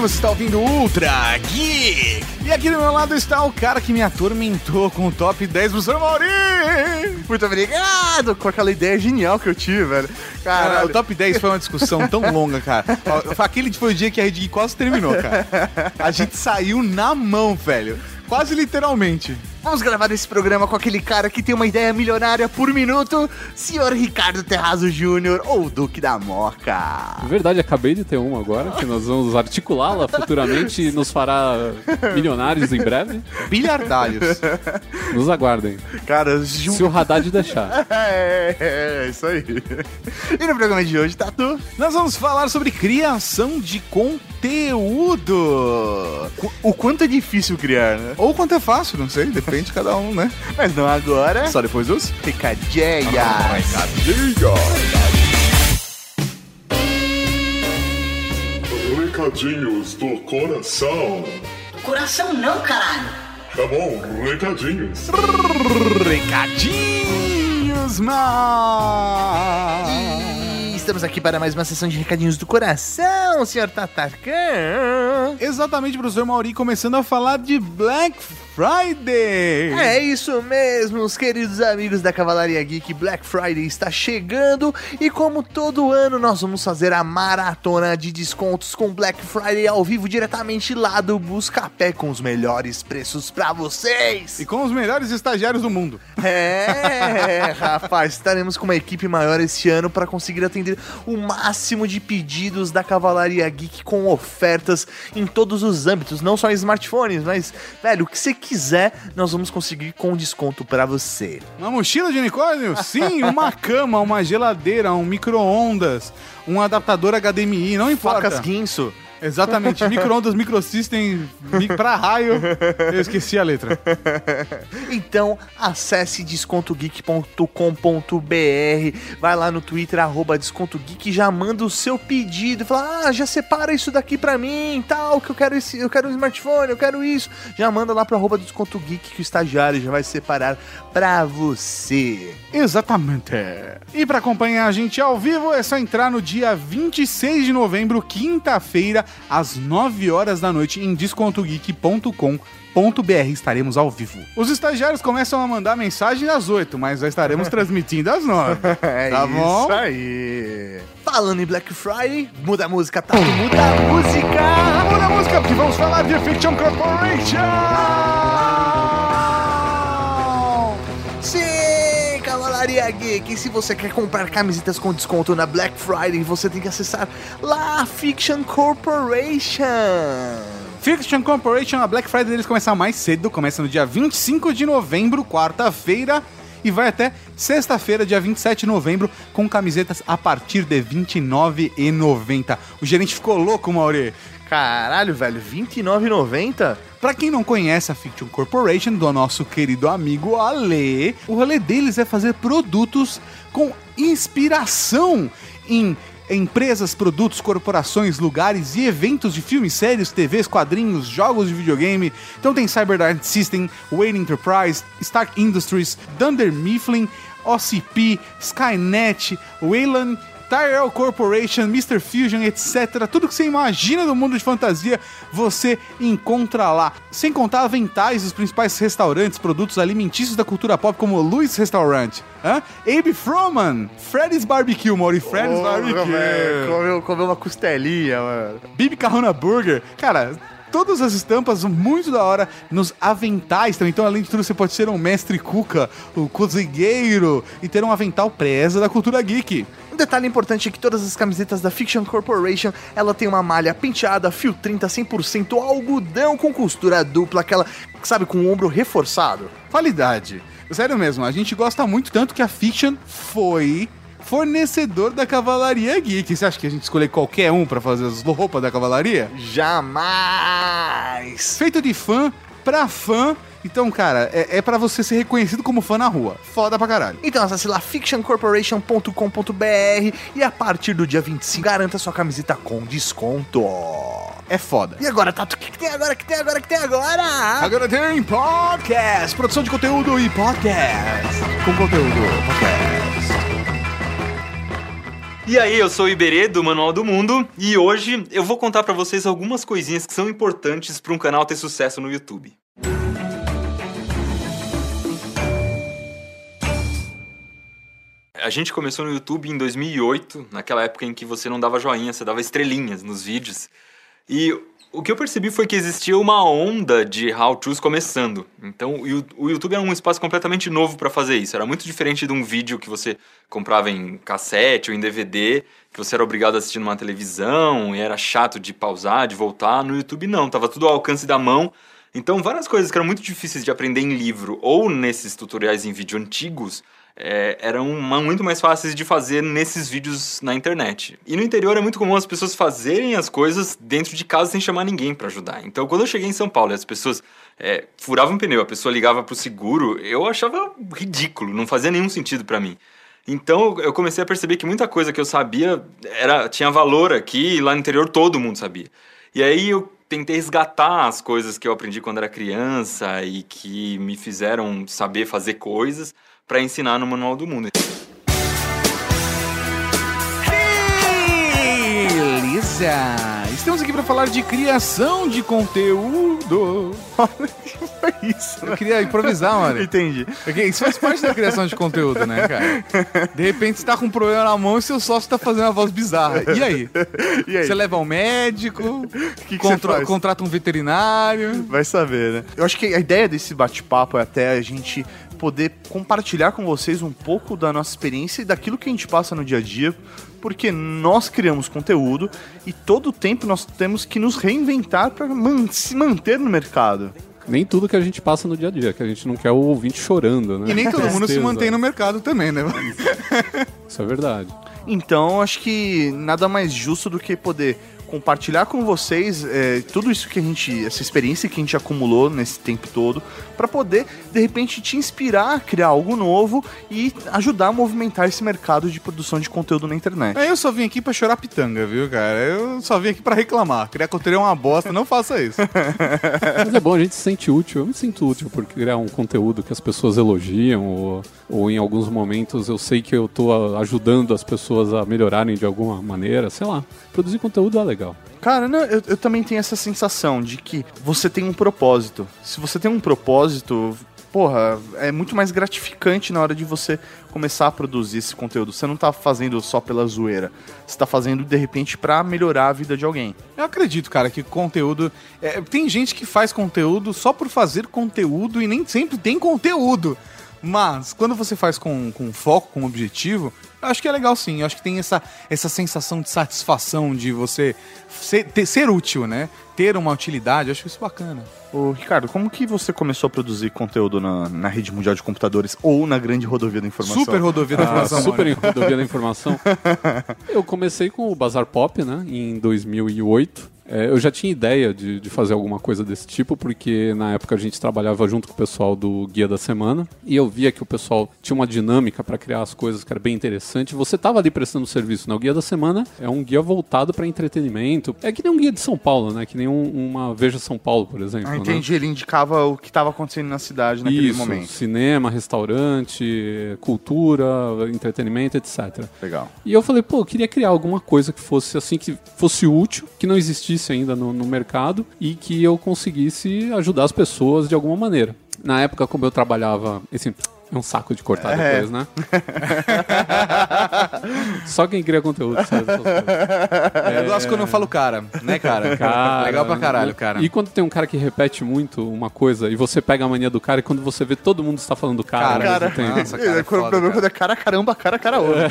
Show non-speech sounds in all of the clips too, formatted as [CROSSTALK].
Você está ouvindo Ultra Geek. E aqui do meu lado está o cara que me atormentou com o top 10 pro Sr. Mauri. Muito obrigado com aquela ideia genial que eu tive, velho. Cara, o top 10 foi uma discussão tão [LAUGHS] longa, cara. Aquele foi o dia que a Rede Geek quase terminou, cara. A gente saiu na mão, velho. Quase literalmente. Vamos gravar esse programa com aquele cara que tem uma ideia milionária por minuto, senhor Ricardo Terrazo Júnior, ou Duque da Moca. Na verdade, acabei de ter uma agora, que nós vamos articulá-la futuramente e nos fará milionários em breve. Bilhardários. Nos aguardem. Cara, ju... Se o Haddad deixar. [LAUGHS] é, é, é, isso aí. E no programa de hoje, Tatu? Nós vamos falar sobre criação de conteúdo. O quanto é difícil criar, né? Ou quanto é fácil, não sei, depende de cada um, né? Mas não agora. Só depois dos Picadinhas. Recadinhos do coração. Coração não, caralho. Tá bom, recadinhos. recadinhos, mas... Estamos aqui para mais uma sessão de recadinhos do coração, senhor Tatarcan. Exatamente, professor Mauri, começando a falar de Black Friday. É isso mesmo, os queridos amigos da Cavalaria Geek. Black Friday está chegando e, como todo ano, nós vamos fazer a maratona de descontos com Black Friday ao vivo diretamente lá do Buscapé com os melhores preços para vocês. E com os melhores estagiários do mundo. É, [LAUGHS] rapaz, estaremos com uma equipe maior esse ano para conseguir atender o máximo de pedidos da Cavalaria Geek com ofertas em todos os âmbitos, não só em smartphones, mas, velho, o que você quiser, nós vamos conseguir com desconto para você. Uma mochila de unicórnio? Sim, uma [LAUGHS] cama, uma geladeira, um micro-ondas, um adaptador HDMI, não importa. Facas Guinso. Exatamente, micro-ondas, microsystem, mi pra raio. Eu esqueci a letra. Então, acesse descontogeek.com.br, vai lá no Twitter, arroba descontogeek, já manda o seu pedido, fala, ah, já separa isso daqui pra mim, tal, que eu quero esse, eu quero um smartphone, eu quero isso. Já manda lá pro arroba descontogeek que o estagiário já vai separar pra você. Exatamente. E para acompanhar a gente ao vivo é só entrar no dia 26 de novembro, quinta-feira, às 9 horas da noite em descontogeek.com.br. Estaremos ao vivo. Os estagiários começam a mandar mensagem às 8, mas já estaremos [LAUGHS] transmitindo às 9. É Tá bom? isso aí. Falando em Black Friday, muda a música, tá? Muda a música! Muda a música porque vamos falar de Fiction Corporation! Cavalaria Geek. E se você quer comprar camisetas com desconto na Black Friday, você tem que acessar lá a Fiction Corporation. Fiction Corporation, a Black Friday deles começa mais cedo, começa no dia 25 de novembro, quarta-feira, e vai até sexta-feira, dia 27 de novembro, com camisetas a partir de R$ 29,90. O gerente ficou louco, Mauri. Caralho, velho, R$29,90? Pra quem não conhece a Fiction Corporation, do nosso querido amigo Ale, o rolê deles é fazer produtos com inspiração em empresas, produtos, corporações, lugares e eventos de filmes, séries, TVs, quadrinhos, jogos de videogame. Então tem CyberDart System, Wayne Enterprise, Stark Industries, Dunder Mifflin, OCP, Skynet, Wayland, Tyrell Corporation, Mr. Fusion, etc. Tudo que você imagina do mundo de fantasia, você encontra lá. Sem contar aventais dos principais restaurantes, produtos alimentícios da cultura pop, como o Louis Restaurant, hã? Abe Froman, Freddy's Barbecue, Mauri, Freddy's Barbecue, Comeu, comeu uma costelinha, mano. Bibi Carrona Burger. Cara, todas as estampas muito da hora nos aventais também. Então, além de tudo, você pode ser um mestre cuca, o cozinheiro e ter um avental presa da cultura geek. Um detalhe importante é que todas as camisetas da Fiction Corporation, ela tem uma malha penteada, fio 30, 100% algodão com costura dupla, aquela, sabe, com o ombro reforçado. Qualidade. Sério mesmo, a gente gosta muito tanto que a Fiction foi fornecedor da Cavalaria Geek. Você acha que a gente escolher qualquer um pra fazer as roupas da Cavalaria? Jamais! Feito de fã pra fã. Então, cara, é, é para você ser reconhecido como fã na rua. Foda pra caralho. Então acesse lá fictioncorporation.com.br e a partir do dia 25 garanta sua camiseta com desconto. É foda. E agora, Tato, o que, que tem agora? O que tem agora? O que tem agora? Agora tem podcast, produção de conteúdo e podcast. Com conteúdo, podcast. E aí, eu sou o Iberê do Manual do Mundo e hoje eu vou contar pra vocês algumas coisinhas que são importantes pra um canal ter sucesso no YouTube. A gente começou no YouTube em 2008, naquela época em que você não dava joinha, você dava estrelinhas nos vídeos. E o que eu percebi foi que existia uma onda de how-tos começando. Então, o YouTube era um espaço completamente novo para fazer isso. Era muito diferente de um vídeo que você comprava em cassete ou em DVD, que você era obrigado a assistir numa televisão e era chato de pausar, de voltar. No YouTube não, tava tudo ao alcance da mão. Então, várias coisas que eram muito difíceis de aprender em livro ou nesses tutoriais em vídeo antigos é, eram muito mais fáceis de fazer nesses vídeos na internet. E no interior é muito comum as pessoas fazerem as coisas dentro de casa sem chamar ninguém para ajudar. Então, quando eu cheguei em São Paulo e as pessoas é, furavam pneu, a pessoa ligava pro seguro, eu achava ridículo, não fazia nenhum sentido para mim. Então eu comecei a perceber que muita coisa que eu sabia era tinha valor aqui e lá no interior todo mundo sabia. E aí eu tentei resgatar as coisas que eu aprendi quando era criança e que me fizeram saber fazer coisas para ensinar no Manual do Mundo. Beleza! Estamos aqui para falar de criação de conteúdo. Foi [LAUGHS] isso. Eu queria improvisar, [LAUGHS] mano. Entendi. Isso faz parte da criação de conteúdo, né, cara? De repente você tá com um problema na mão e seu sócio tá fazendo uma voz bizarra. E aí? [LAUGHS] E aí? Você leva ao médico, que contra- você faz? contrata um veterinário. Vai saber, né? Eu acho que a ideia desse bate-papo é até a gente poder compartilhar com vocês um pouco da nossa experiência e daquilo que a gente passa no dia a dia, porque nós criamos conteúdo e todo o tempo nós temos que nos reinventar para se manter no mercado. Nem tudo que a gente passa no dia a dia, que a gente não quer o ouvinte chorando, né? E nem [LAUGHS] todo mundo se mantém no mercado também, né? Isso é verdade. Então, acho que nada mais justo do que poder compartilhar com vocês é, tudo isso que a gente, essa experiência que a gente acumulou nesse tempo todo, para poder de repente te inspirar a criar algo novo e ajudar a movimentar esse mercado de produção de conteúdo na internet. Eu só vim aqui pra chorar pitanga, viu, cara? Eu só vim aqui pra reclamar. Criar conteúdo é uma bosta, não faça isso. [LAUGHS] Mas é bom, a gente se sente útil. Eu me sinto útil por criar um conteúdo que as pessoas elogiam, ou, ou em alguns momentos eu sei que eu tô ajudando as pessoas a melhorarem de alguma maneira. Sei lá, produzir conteúdo é legal. Cara, não, eu, eu também tenho essa sensação de que você tem um propósito. Se você tem um propósito, porra, é muito mais gratificante na hora de você começar a produzir esse conteúdo. Você não tá fazendo só pela zoeira. Você tá fazendo, de repente, pra melhorar a vida de alguém. Eu acredito, cara, que conteúdo. é, tem gente que faz conteúdo só por fazer conteúdo e nem sempre tem conteúdo. Mas quando você faz com, com foco, com objetivo, acho que é legal sim. Eu acho que tem essa, essa sensação de satisfação de você ser, ter- ser útil, né? Ter uma utilidade. Eu acho isso bacana. Ô, Ricardo, como que você começou a produzir conteúdo na, na rede mundial de computadores ou na grande rodovia da informação? Super rodovia da Ah, informação. super Mônica. em rodovia da informação. Eu comecei com o Bazar Pop, né, em 2008. É, eu já tinha ideia de, de fazer alguma coisa desse tipo, porque na época a gente trabalhava junto com o pessoal do Guia da Semana, e eu via que o pessoal tinha uma dinâmica para criar as coisas que era bem interessante. Você estava ali prestando serviço, né? O Guia da Semana é um guia voltado para entretenimento. É que nem um guia de São Paulo, né? Que nem um- uma Veja São Paulo, por exemplo. Ah, né? entendi. Ele indicava o que estava acontecendo na cidade naquele Isso, momento. cinema, restaurante, cultura, entretenimento, etc. Legal. E eu falei, pô, eu queria criar alguma coisa que fosse assim, que fosse útil, que não existisse ainda no, no mercado e que eu conseguisse ajudar as pessoas de alguma maneira. Na época, como eu trabalhava, esse é um saco de cortar É. depois, né? [LAUGHS] Só quem cria conteúdo sabe dessas coisas. Eu gosto quando eu falo cara, né, cara? Cara, Legal pra caralho, cara. E quando tem um cara que repete muito uma coisa e você pega a mania do cara e quando você vê todo mundo está falando cara, Cara, mesmo tempo. nossa, cara, é É, quando o foda, problema cara. é cara caramba, cara cara outro. [LAUGHS]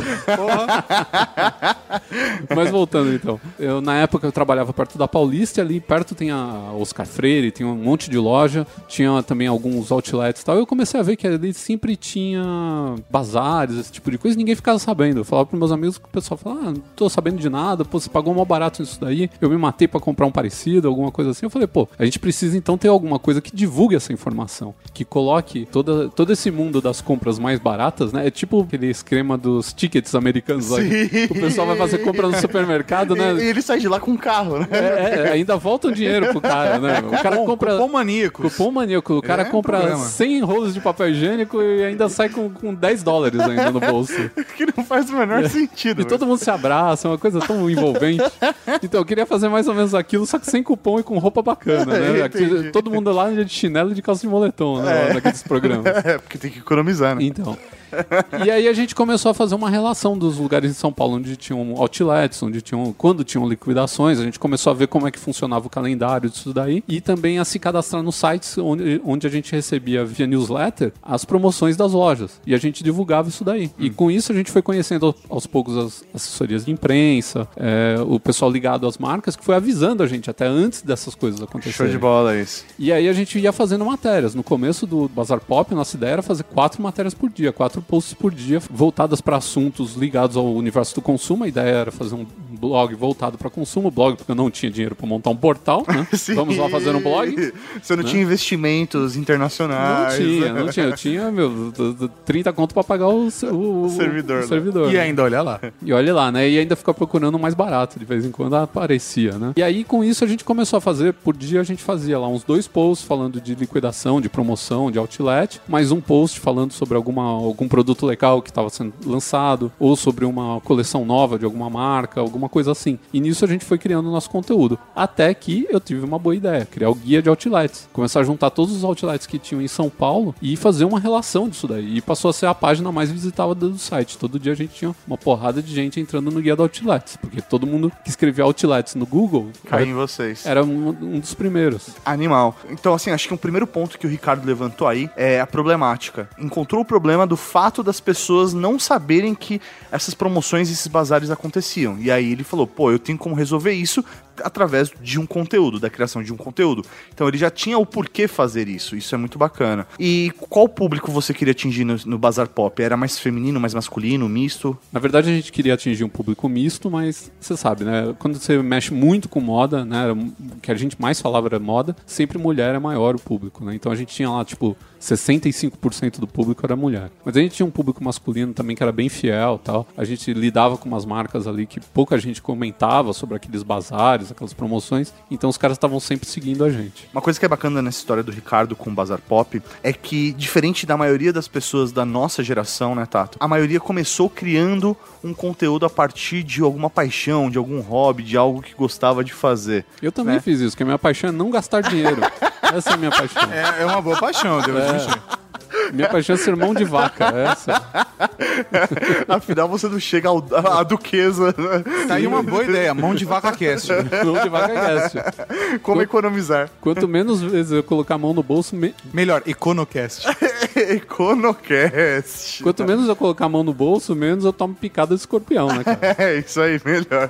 Mas voltando então, eu, na época eu trabalhava perto da Paulista, e ali perto tem a Oscar Freire, tem um monte de loja, tinha também alguns outlets e tal. Eu comecei a ver que ali sempre tinha bazares, esse tipo de coisa, e ninguém ficava sabendo. Eu falava pros meus amigos que o pessoal falava, ah, não tô sabendo de nada, pô, você pagou mal barato nisso daí, eu me matei pra comprar um parecido, alguma coisa assim. Eu falei, pô, a gente precisa então ter alguma coisa que divulgue essa informação, que coloque toda, todo esse mundo das compras mais baratas, né? É tipo aquele esquema dos tickets americanos que O pessoal vai fazer compra no supermercado, né? E, e ele sai de lá com um carro, né? É, é, ainda volta o dinheiro pro cara, né? O cara compra. Cupom maníacos. Cupom maníaco. O cara É compra problema. 100 rolos de papel higiênico e e ainda sai com, com 10 dólares ainda no bolso. [LAUGHS] Que não faz o menor sentido. E todo mundo se abraça, é uma coisa tão envolvente. [LAUGHS] Então eu queria fazer mais ou menos aquilo, só que sem cupom e com roupa bacana, né? [LAUGHS] Aqui, todo mundo lá de chinelo e de calça de moletom, né? Naqueles programas. É, porque tem que economizar, né? Então. E aí a gente começou a fazer uma relação dos lugares em São Paulo onde tinham outlets, onde tinham, quando tinham liquidações, a gente começou a ver como é que funcionava o calendário disso daí e também a se cadastrar nos sites onde, onde a gente recebia via newsletter as promoções das lojas e a gente divulgava isso daí. E com isso a gente foi conhecendo aos- aos poucos as assessorias de imprensa, é, o pessoal ligado às marcas que foi avisando a gente até antes dessas coisas acontecerem. Show de bola isso. E aí a gente ia fazendo matérias. No começo do Bazar Pop, nossa ideia era fazer quatro matérias por dia, quatro posts por dia, voltadas para assuntos ligados ao universo do consumo. A ideia era fazer um blog voltado para consumo, blog porque eu não tinha dinheiro para montar um portal, né? [LAUGHS] Vamos lá fazer um blog. Você não tinha investimentos Não internacionais. tinha, não tinha. Eu tinha, meu, d- d- 30 conto para pagar o, o, o- Servidor, o né? servidor E né? ainda, olha lá. E olha lá, né? E ainda fica procurando o mais barato, de vez em quando aparecia, né? E aí, com isso, a gente começou a fazer, por dia a gente fazia lá uns dois posts falando de liquidação, de promoção, de outlet, mais um post falando sobre alguma, algum produto legal que estava sendo lançado, ou sobre uma coleção nova de alguma marca, alguma coisa assim. E nisso a gente foi criando o nosso conteúdo. Até que eu tive uma boa ideia, criar o guia de outlets. Começar a juntar todos os outlets que tinham em São Paulo e fazer uma relação disso daí. E passou a ser a página mais visitada do site. Todo dia a gente tinha uma porrada de gente entrando no guia de outlets, porque todo mundo que escrevia outlets no Google Cai em vocês. era um, um dos primeiros. Animal. Então, assim, acho que um primeiro ponto que o Ricardo levantou aí é a problemática. Encontrou o problema do fato das pessoas não saberem que essas promoções e esses bazares aconteciam. E aí ele falou, pô, eu tenho como resolver isso através de um conteúdo, da criação de um conteúdo. Então ele já tinha o porquê fazer isso. Isso é muito bacana. E qual público você queria atingir no, no Bazar Pop? Era mais feminino, mais masculino, misto? Na verdade, a gente queria atingir um público misto, mas você sabe, né? Quando você mexe muito com moda, né? O que a gente mais falava era moda, sempre mulher é maior o público, né? Então a gente tinha lá, tipo, 65% do público era mulher. Mas a gente tinha um público masculino também que era bem fiel tal. A gente lidava com umas marcas ali que pouca gente comentava sobre aqueles bazares, aquelas promoções. Então os caras estavam sempre seguindo a gente. Uma coisa que é bacana nessa história do Ricardo com o Bazar Pop é que, diferente da maioria das pessoas da nossa geração, né, Tato? A maioria começou criando um conteúdo a partir de alguma paixão, de algum hobby, de algo que gostava de fazer. Eu também Né? fiz isso, que a minha paixão é não gastar dinheiro. [LAUGHS] Essa é a minha paixão. É, é uma boa paixão, devo admitir. Minha paixão é ser mão de vaca. Essa. [LAUGHS] Afinal, você não chega ao, à duquesa. né? Tá aí uma boa ideia, mão de vaca cast. [LAUGHS] Mão de vaca é cast. Como economizar? Quanto menos vezes eu colocar a mão no bolso, me- Melhor, Econocast. [LAUGHS] Econocast. quanto menos eu colocar a mão no bolso, menos eu tomo picada de escorpião, né, cara? É, isso aí, melhor.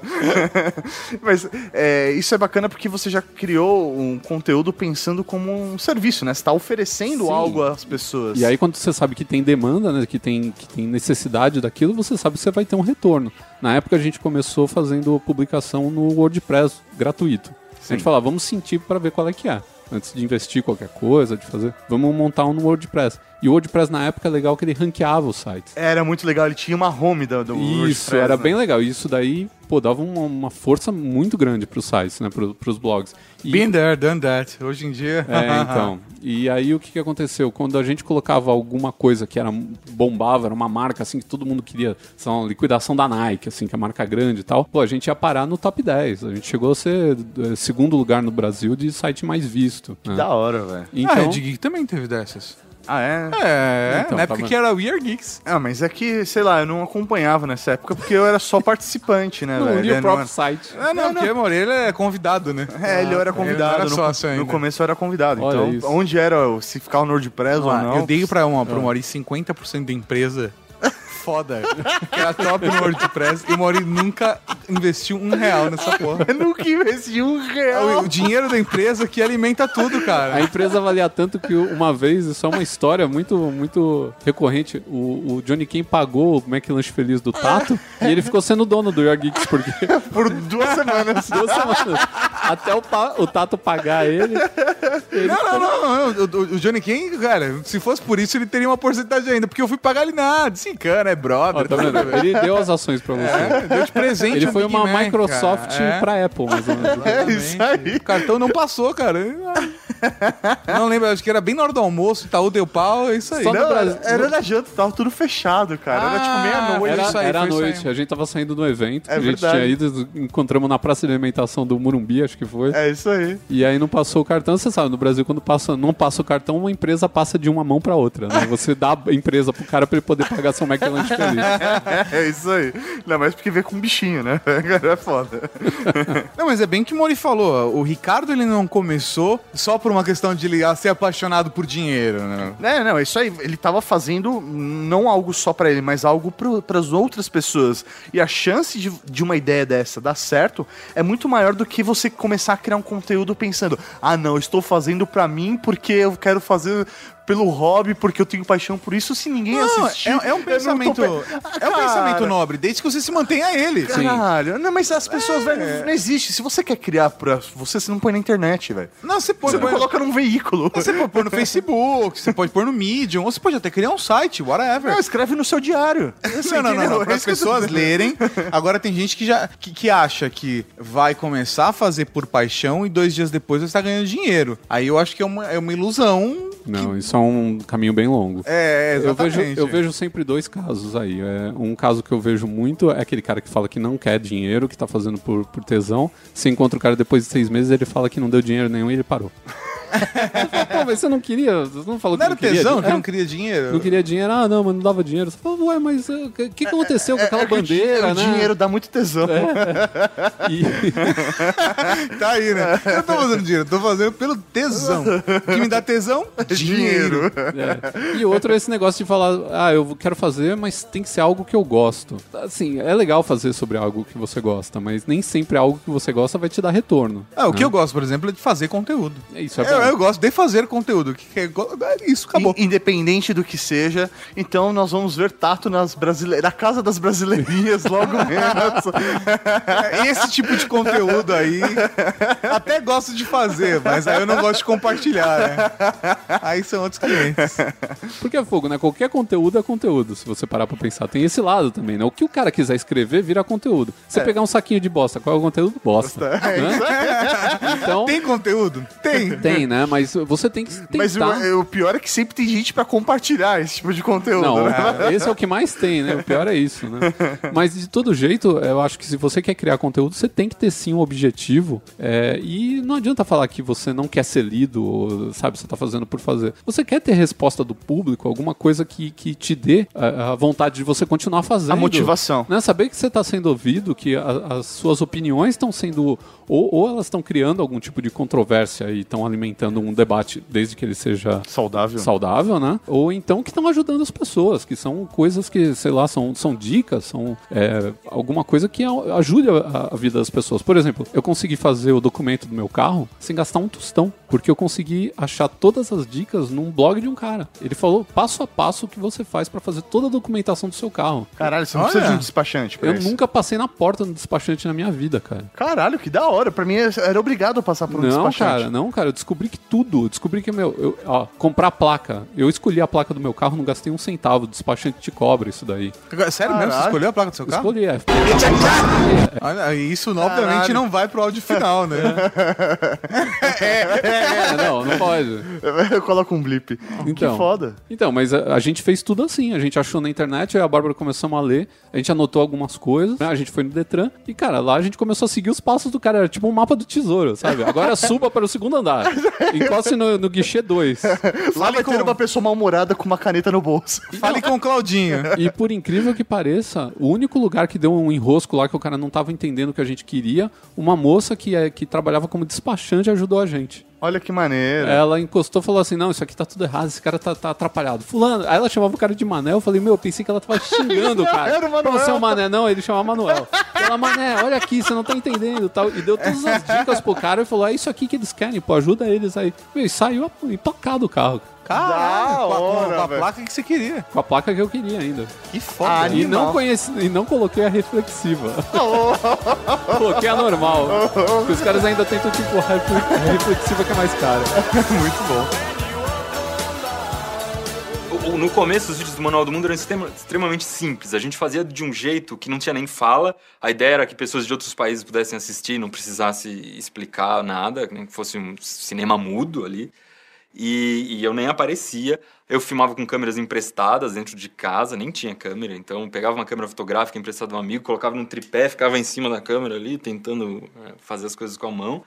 Mas é, isso é bacana porque você já criou um conteúdo pensando como um serviço, né? Você tá oferecendo Sim. algo às pessoas. E aí, quando você sabe que tem demanda, né, que tem, que tem necessidade daquilo, você sabe que você vai ter um retorno. Na época, a gente começou fazendo publicação no WordPress gratuito. A gente falava, vamos sentir para ver qual é que é. Antes de investir qualquer coisa, de fazer, vamos montar um no WordPress. E o WordPress, na época, é legal que ele ranqueava os sites. Era muito legal, ele tinha uma home do, do Isso, WordPress, era né? bem legal. E isso daí, pô, dava uma, uma força muito grande pros sites, né, pro, pros blogs. E, Been there, done that. Hoje em dia. é, então. E aí o que, que aconteceu? Quando a gente colocava alguma coisa que era bombava, era uma marca assim que todo mundo queria, sei lá, uma liquidação da Nike, assim, que é marca grande e tal, pô, a gente ia parar no top 10. A gente chegou a ser eh, segundo lugar no Brasil de site mais visto. né? Da hora, velho. Ah, Então, a Red Geek também teve dessas. Ah, é? É, Então, na tá época vendo? que era We Are Geeks. Ah, mas é que, sei lá, eu não acompanhava nessa época porque eu era só participante, né, não velho? li Eu o não próprio era- site. Ah, não, porque amor, ele é convidado, né? É, ele era convidado. Ele não era no, sócio no ainda. começo eu era convidado. Olha então, isso. onde era, se ficar no WordPress ou Ah, não. eu dei pra uma, pra uma hora e 50% da empresa foda, que [LAUGHS] era top no WordPress, e o Mauri nunca investiu um real nessa porra. Eu [LAUGHS] nunca investi um real. o, o dinheiro da empresa que alimenta tudo, A cara. empresa valia tanto que uma vez, isso é uma história muito, muito recorrente. O, o Johnny Ken pagou o McLanche Feliz do Tato e ele ficou sendo dono do Your Geeks porque [LAUGHS] Por duas semanas. duas semanas. Até o, o Tato pagar ele. ele Não, não, não, não. O, o- Johnny King, cara, se fosse por isso, ele teria uma porcentagem ainda, porque eu fui pagar ele nada. É brother. Ó, tá vendo? Ele deu as ações pra você. É, deu de presente Ele foi Big uma Mac, Microsoft cara. É. pra Apple, mais ou menos. É isso aí. O cartão não passou, cara. [LAUGHS] Não lembro, acho que era bem na hora do almoço, Itaú deu pau, é isso aí. Só Não, era, era na janta, tava tudo fechado, cara. Era tipo Ah, meia-noite. Era, isso aí, era à noite, aí. a gente tava saindo do evento, É a gente verdade. tinha ido, encontramos na praça de alimentação do Murumbi, acho que foi. É isso aí. E aí não passou o cartão, você sabe, no Brasil quando passa, não passa o cartão, uma empresa passa de uma mão pra outra, né? [LAUGHS] Você dá a empresa pro cara pra ele poder pagar seu McLanche feliz. [LAUGHS] É isso aí. Ainda mais porque veio com um bichinho, né? É foda. Não, mas é bem que o Mori falou. O Ricardo ele não começou só por uma questão de ele ser apaixonado por dinheiro, né? É, não, isso aí. Ele tava fazendo não algo só pra ele, mas algo para as outras pessoas. E a chance de, de uma ideia dessa dar certo é muito maior do que você começar a criar um conteúdo pensando: ah, não, estou fazendo pra mim porque eu quero fazer pelo hobby, porque eu tenho paixão por isso. Se ninguém Não, assistir. é, é um não pensamento. pe- Ah, É um pensamento nobre, desde que você se mantenha ele. Caralho, não, mas as pessoas, velho, não existe. Se você quer criar pra você, você não põe na internet, velho. Não, você pode Você pôr. coloca num veículo. Você pode pôr no Facebook, você pode pôr no Medium, ou você pode até criar um site, whatever. Não, escreve no seu diário. Não, não, não, não. Para as pessoas lerem. Agora tem gente que já que, que acha que vai começar a fazer por paixão e dois dias depois vai estar ganhando dinheiro. Aí eu acho que é uma, é uma ilusão. Não, isso é um caminho bem longo. É, Eu exatamente. vejo, eu vejo sempre dois casos aí. É, um caso que eu vejo muito é aquele cara que fala que não quer dinheiro, que tá fazendo por, por tesão. Você encontra o cara depois de seis meses, ele fala que não deu dinheiro nenhum e ele parou. Você fala, Pô, mas você não queria? Você não falou Não era que não queria tesão, que É, não queria dinheiro? não queria dinheiro. Ah, não, mas não dava dinheiro. Você fala, ué, mas eh, o que, que aconteceu com aquela É que o di- bandeira, o né? dinheiro dá muito tesão. [LAUGHS] E- Tá aí, né? Eu não tô fazendo dinheiro, tô fazendo pelo tesão. O que me dá tesão? [LAUGHS] Dinheiro. É. E outro é esse negócio de falar, ah, eu quero fazer, mas tem que ser algo que eu gosto. Assim, é legal fazer sobre algo que você gosta, mas nem sempre algo que você gosta vai te dar retorno. Ah, o que eu gosto, por exemplo, é de fazer conteúdo. Isso é Eu, eu gosto de fazer conteúdo. Que, que, é isso, acabou. In- Independente do que seja, então nós vamos ver Tato nas brasile... na casa das brasileirinhas logo [LAUGHS] menos. Esse tipo de conteúdo aí, até gosto de fazer, mas aí eu não gosto de compartilhar, né? Aí são outros clientes. Porque é fogo, né? Qualquer conteúdo é conteúdo, se você parar pra pensar. Tem esse lado também, né? O que o cara quiser escrever vira conteúdo. Você pegar um saquinho de bosta, qual é o conteúdo? Bosta. né? Então, Tem conteúdo? Tem. tem, né? Mas você tem que tentar... Mas o, o pior é que sempre tem gente pra compartilhar esse tipo de conteúdo. Não, né? esse é o que mais tem, né? O pior é isso, né? [LAUGHS] Mas de todo jeito, eu acho que se você quer criar conteúdo, você tem que ter sim um objetivo. é, e não adianta falar que você não quer ser lido, ou, sabe, você tá fazendo por fazer. Você quer ter resposta do público, alguma coisa que, que te dê a, a vontade de você continuar fazendo. A motivação. Né? Saber que você está sendo ouvido, que a- as suas opiniões estão sendo. Ou, ou elas estão criando algum tipo de controvérsia e estão alimentando um debate, desde que ele seja Saudável. saudável, né? Ou então que estão ajudando as pessoas, que são coisas que, sei lá, são, são dicas, são é, alguma coisa que ajude a, a vida das pessoas. Por exemplo, eu consegui fazer o documento do meu carro sem gastar um tostão, porque eu consegui achar todas as dicas num blog de um cara. Ele falou passo a passo o que você faz para fazer toda a documentação do seu carro. Caralho, você não Olha. precisa de um despachante Eu isso. nunca passei na porta do despachante na minha vida, cara. Caralho, que da hora. Pra mim era obrigado a passar por um Não, despachante. cara, não, cara, eu descobri que tudo. Eu descobri que, meu, eu, ó, comprar placa. Eu escolhi a placa do meu carro, não gastei um centavo. O despachante te cobra isso daí. Sério mesmo? Você escolheu a placa do seu carro? Escolhi, é. Olha, isso obviamente não vai pro áudio final, né? É, [LAUGHS] não, não pode. [LAUGHS] Eu coloco um blip. Então. Que foda. Então, mas a, a gente fez tudo assim. A gente achou na internet, aí a Bárbara começamos a ler, a gente anotou algumas coisas, né? a gente foi no Detran e, cara, lá a gente começou a seguir os passos do cara. Era tipo um mapa do tesouro, sabe? Agora suba para o segundo andar. [LAUGHS] [LAUGHS] Encoste no, no guichê 2. [LAUGHS] Lá vai com- ter uma pessoa mal-humorada com uma caneta no bolso. [LAUGHS] Fale com o Claudinho. E por incrível que pareça, o único lugar que deu um enrosco lá que o cara não tava entendendo o que a gente queria, uma moça que, é, que trabalhava como despachante ajudou a gente. Olha que maneiro. Ela encostou e falou assim: Não, isso aqui tá tudo errado, esse cara tá, tá atrapalhado. Fulano. Aí ela chamava o cara de Mané. Eu falei: Meu, eu pensei que ela tava xingando o cara. Era o Manuel. Pra você é o Mané. Não, ele chamava Manuel. Ela, Mané, olha aqui, você não tá entendendo. Tal. E deu todas as dicas pro cara e falou: É isso aqui que eles querem, pô, ajuda eles aí. Meu, e saiu empacado o carro. Caralho, com a, com hora, a velho. placa que você queria. Com a placa que eu queria ainda. Que foda. Ah, E Animal. não, conheci, e não coloquei a reflexiva. [LAUGHS] coloquei a normal. Porque os caras ainda tentam, tipo, a refle- a reflexiva que é mais cara. [LAUGHS] Muito bom. No começo, os vídeos do Manual do Mundo eram extrema- extremamente simples. A gente fazia de um jeito que não tinha nem fala. A ideia era que pessoas de outros países pudessem assistir, não precisasse explicar nada, nem que fosse um cinema mudo ali. E, e eu nem aparecia. Eu filmava com câmeras emprestadas dentro de casa, nem tinha câmera. Então, pegava uma câmera fotográfica emprestada de um amigo, colocava num tripé, ficava em cima da câmera ali, tentando é, fazer as coisas com a mão.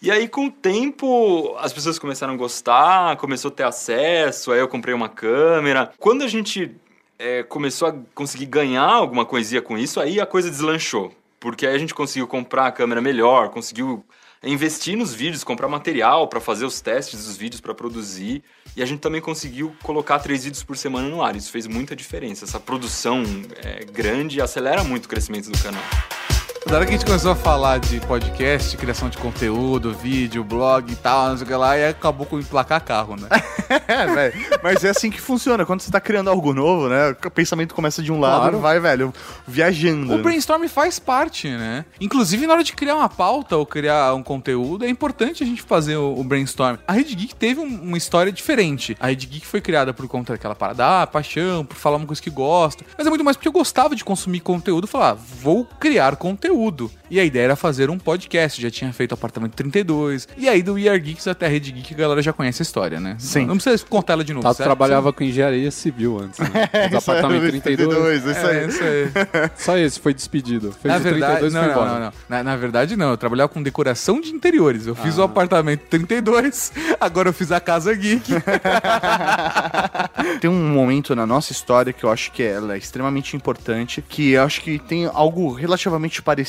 E aí, com o tempo, as pessoas começaram a gostar, começou a ter acesso, aí eu comprei uma câmera. Quando a gente é, começou a conseguir ganhar alguma coisinha com isso, aí a coisa deslanchou. Porque aí a gente conseguiu comprar a câmera melhor, conseguiu investir nos vídeos, comprar material para fazer os testes dos vídeos, para produzir. E a gente também conseguiu colocar três vídeos por semana no ar. Isso fez muita diferença. Essa produção é, grande acelera muito o crescimento do canal. Na hora que a gente começou a falar de podcast, criação de conteúdo, vídeo, blog e tal, não sei o que lá, e acabou com emplacar carro, né? [LAUGHS] É, velho. Mas é assim que funciona. Quando você tá criando algo novo, né? O pensamento começa de um lado Claro. e vai, velho, viajando. O brainstorm faz parte, né? Inclusive, na hora de criar uma pauta ou criar um conteúdo, é importante a gente fazer o, o brainstorm. A Rede Geek teve um- uma história diferente. A Rede Geek foi criada por conta daquela parada, ah, paixão, por falar uma coisa que gosta. Mas é muito mais porque eu gostava de consumir conteúdo. Falar, ah, vou criar conteúdo. E a ideia era fazer um podcast. Já tinha feito Apartamento 32. E aí, do We Are Geeks até a Rede Geek, a galera já conhece a história, né? Sim. Não precisa contar ela de novo. Tato certo? trabalhava com engenharia civil antes. Né? Os apartamentos 32. isso aí. É, isso aí. [LAUGHS] Só esse foi despedido. Fez Na o verdade, 32 e não, foi não, não, não. Na, na verdade, não. Eu trabalhava com decoração de interiores. Eu fiz o apartamento 32, [LAUGHS] agora eu fiz a casa geek. [LAUGHS] Tem um momento na nossa história que eu acho que ela é extremamente importante, que eu acho que tem algo relativamente parecido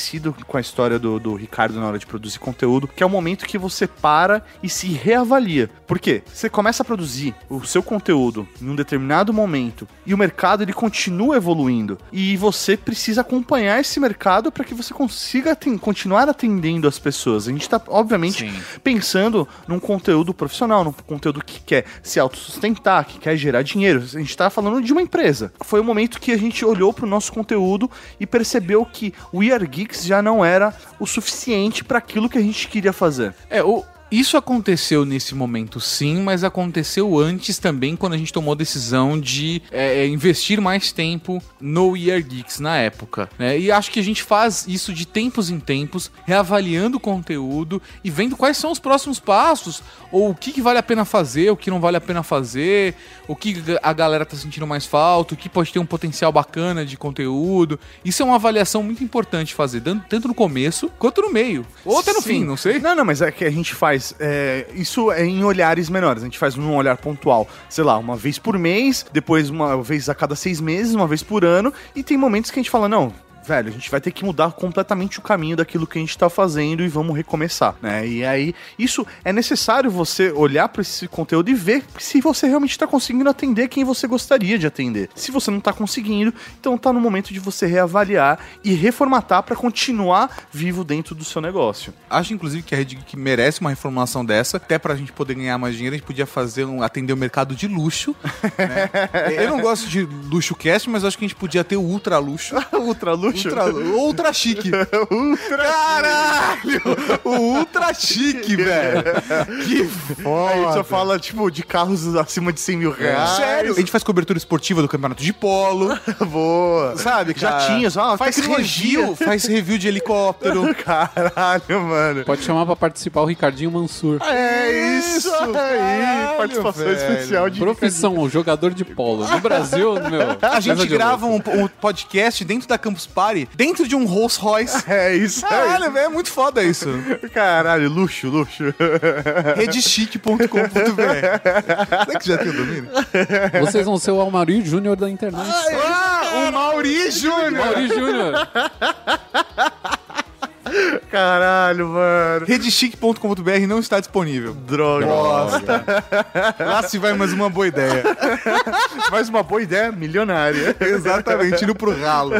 com a história do, do Ricardo na hora de produzir conteúdo, que é o momento que você para e se reavalia. Por quê? Você começa a produzir o seu conteúdo em um determinado momento e o mercado ele continua evoluindo e você precisa acompanhar esse mercado para que você consiga continuar atendendo as pessoas. A gente tá, obviamente, Sim. pensando num conteúdo profissional, num conteúdo que quer se autossustentar, que quer gerar dinheiro. A gente tá falando de uma empresa. Foi o momento que a gente olhou pro nosso conteúdo e percebeu que o Are Geeks já não era o suficiente para aquilo que a gente queria fazer. É, o, isso aconteceu nesse momento sim, mas aconteceu antes também, quando a gente tomou a decisão de é, é, investir mais tempo no Year Geeks na época. né? E acho que a gente faz isso de tempos em tempos, reavaliando o conteúdo e vendo quais são os próximos passos, ou o que, que vale a pena fazer, o que não vale a pena fazer, o que a galera tá sentindo mais falta, o que pode ter um potencial bacana de conteúdo. Isso é uma avaliação muito importante fazer, tanto no começo quanto no meio. Ou até no Sim. fim, não sei. Não, não, mas é que a gente faz. É, isso é em olhares menores. A gente faz num olhar pontual, sei lá, uma vez por mês, depois uma vez a cada seis meses, uma vez por ano. E tem momentos que a gente fala, não. Velho, a gente vai ter que mudar completamente o caminho daquilo que a gente tá fazendo e vamos recomeçar, né? E aí, isso é necessário você olhar para esse conteúdo e ver se você realmente tá conseguindo atender quem você gostaria de atender. Se você não tá conseguindo, então tá no momento de você reavaliar e reformatar para continuar vivo dentro do seu negócio. Acho, inclusive, que a Rede Geek merece uma reformulação dessa. Até pra gente poder ganhar mais dinheiro, a gente podia fazer um, atender o mercado de luxo. né? [LAUGHS] Eu não gosto de luxo cast, mas acho que a gente podia ter o ultra luxo. [LAUGHS] Ultra luxo. Ultra, ultra chique. [LAUGHS] Caralho! O ultra chique, velho. Que A gente só fala, tipo, de carros acima de 100 mil reais. Sério? A gente faz cobertura esportiva do campeonato de polo. [LAUGHS] Boa. Sabe, cara? Jatinhos, ó, faz tecnologia. review, faz review de helicóptero. [LAUGHS] Caralho, mano. Pode chamar pra participar o Ricardinho Mansur. É isso aí. caralho, Participação velho. especial de Profissão, jogador de polo. No Brasil, meu. A gente grava um, um podcast dentro da Campus Party, dentro de um Rolls Royce. [LAUGHS] É isso aí. Caralho, velho, é muito foda isso. Caralho, luxo, luxo. Redechique.com.br. Será que já tem o domínio? Vocês vão ser o Almari Júnior da internet. Ah, o Mauri Júnior. Mauri Júnior. Caralho, mano. Redechique.com.br não está disponível. Droga. Lá se vai mais uma boa ideia. [LAUGHS] Mais uma boa ideia milionária. Exatamente, indo pro ralo.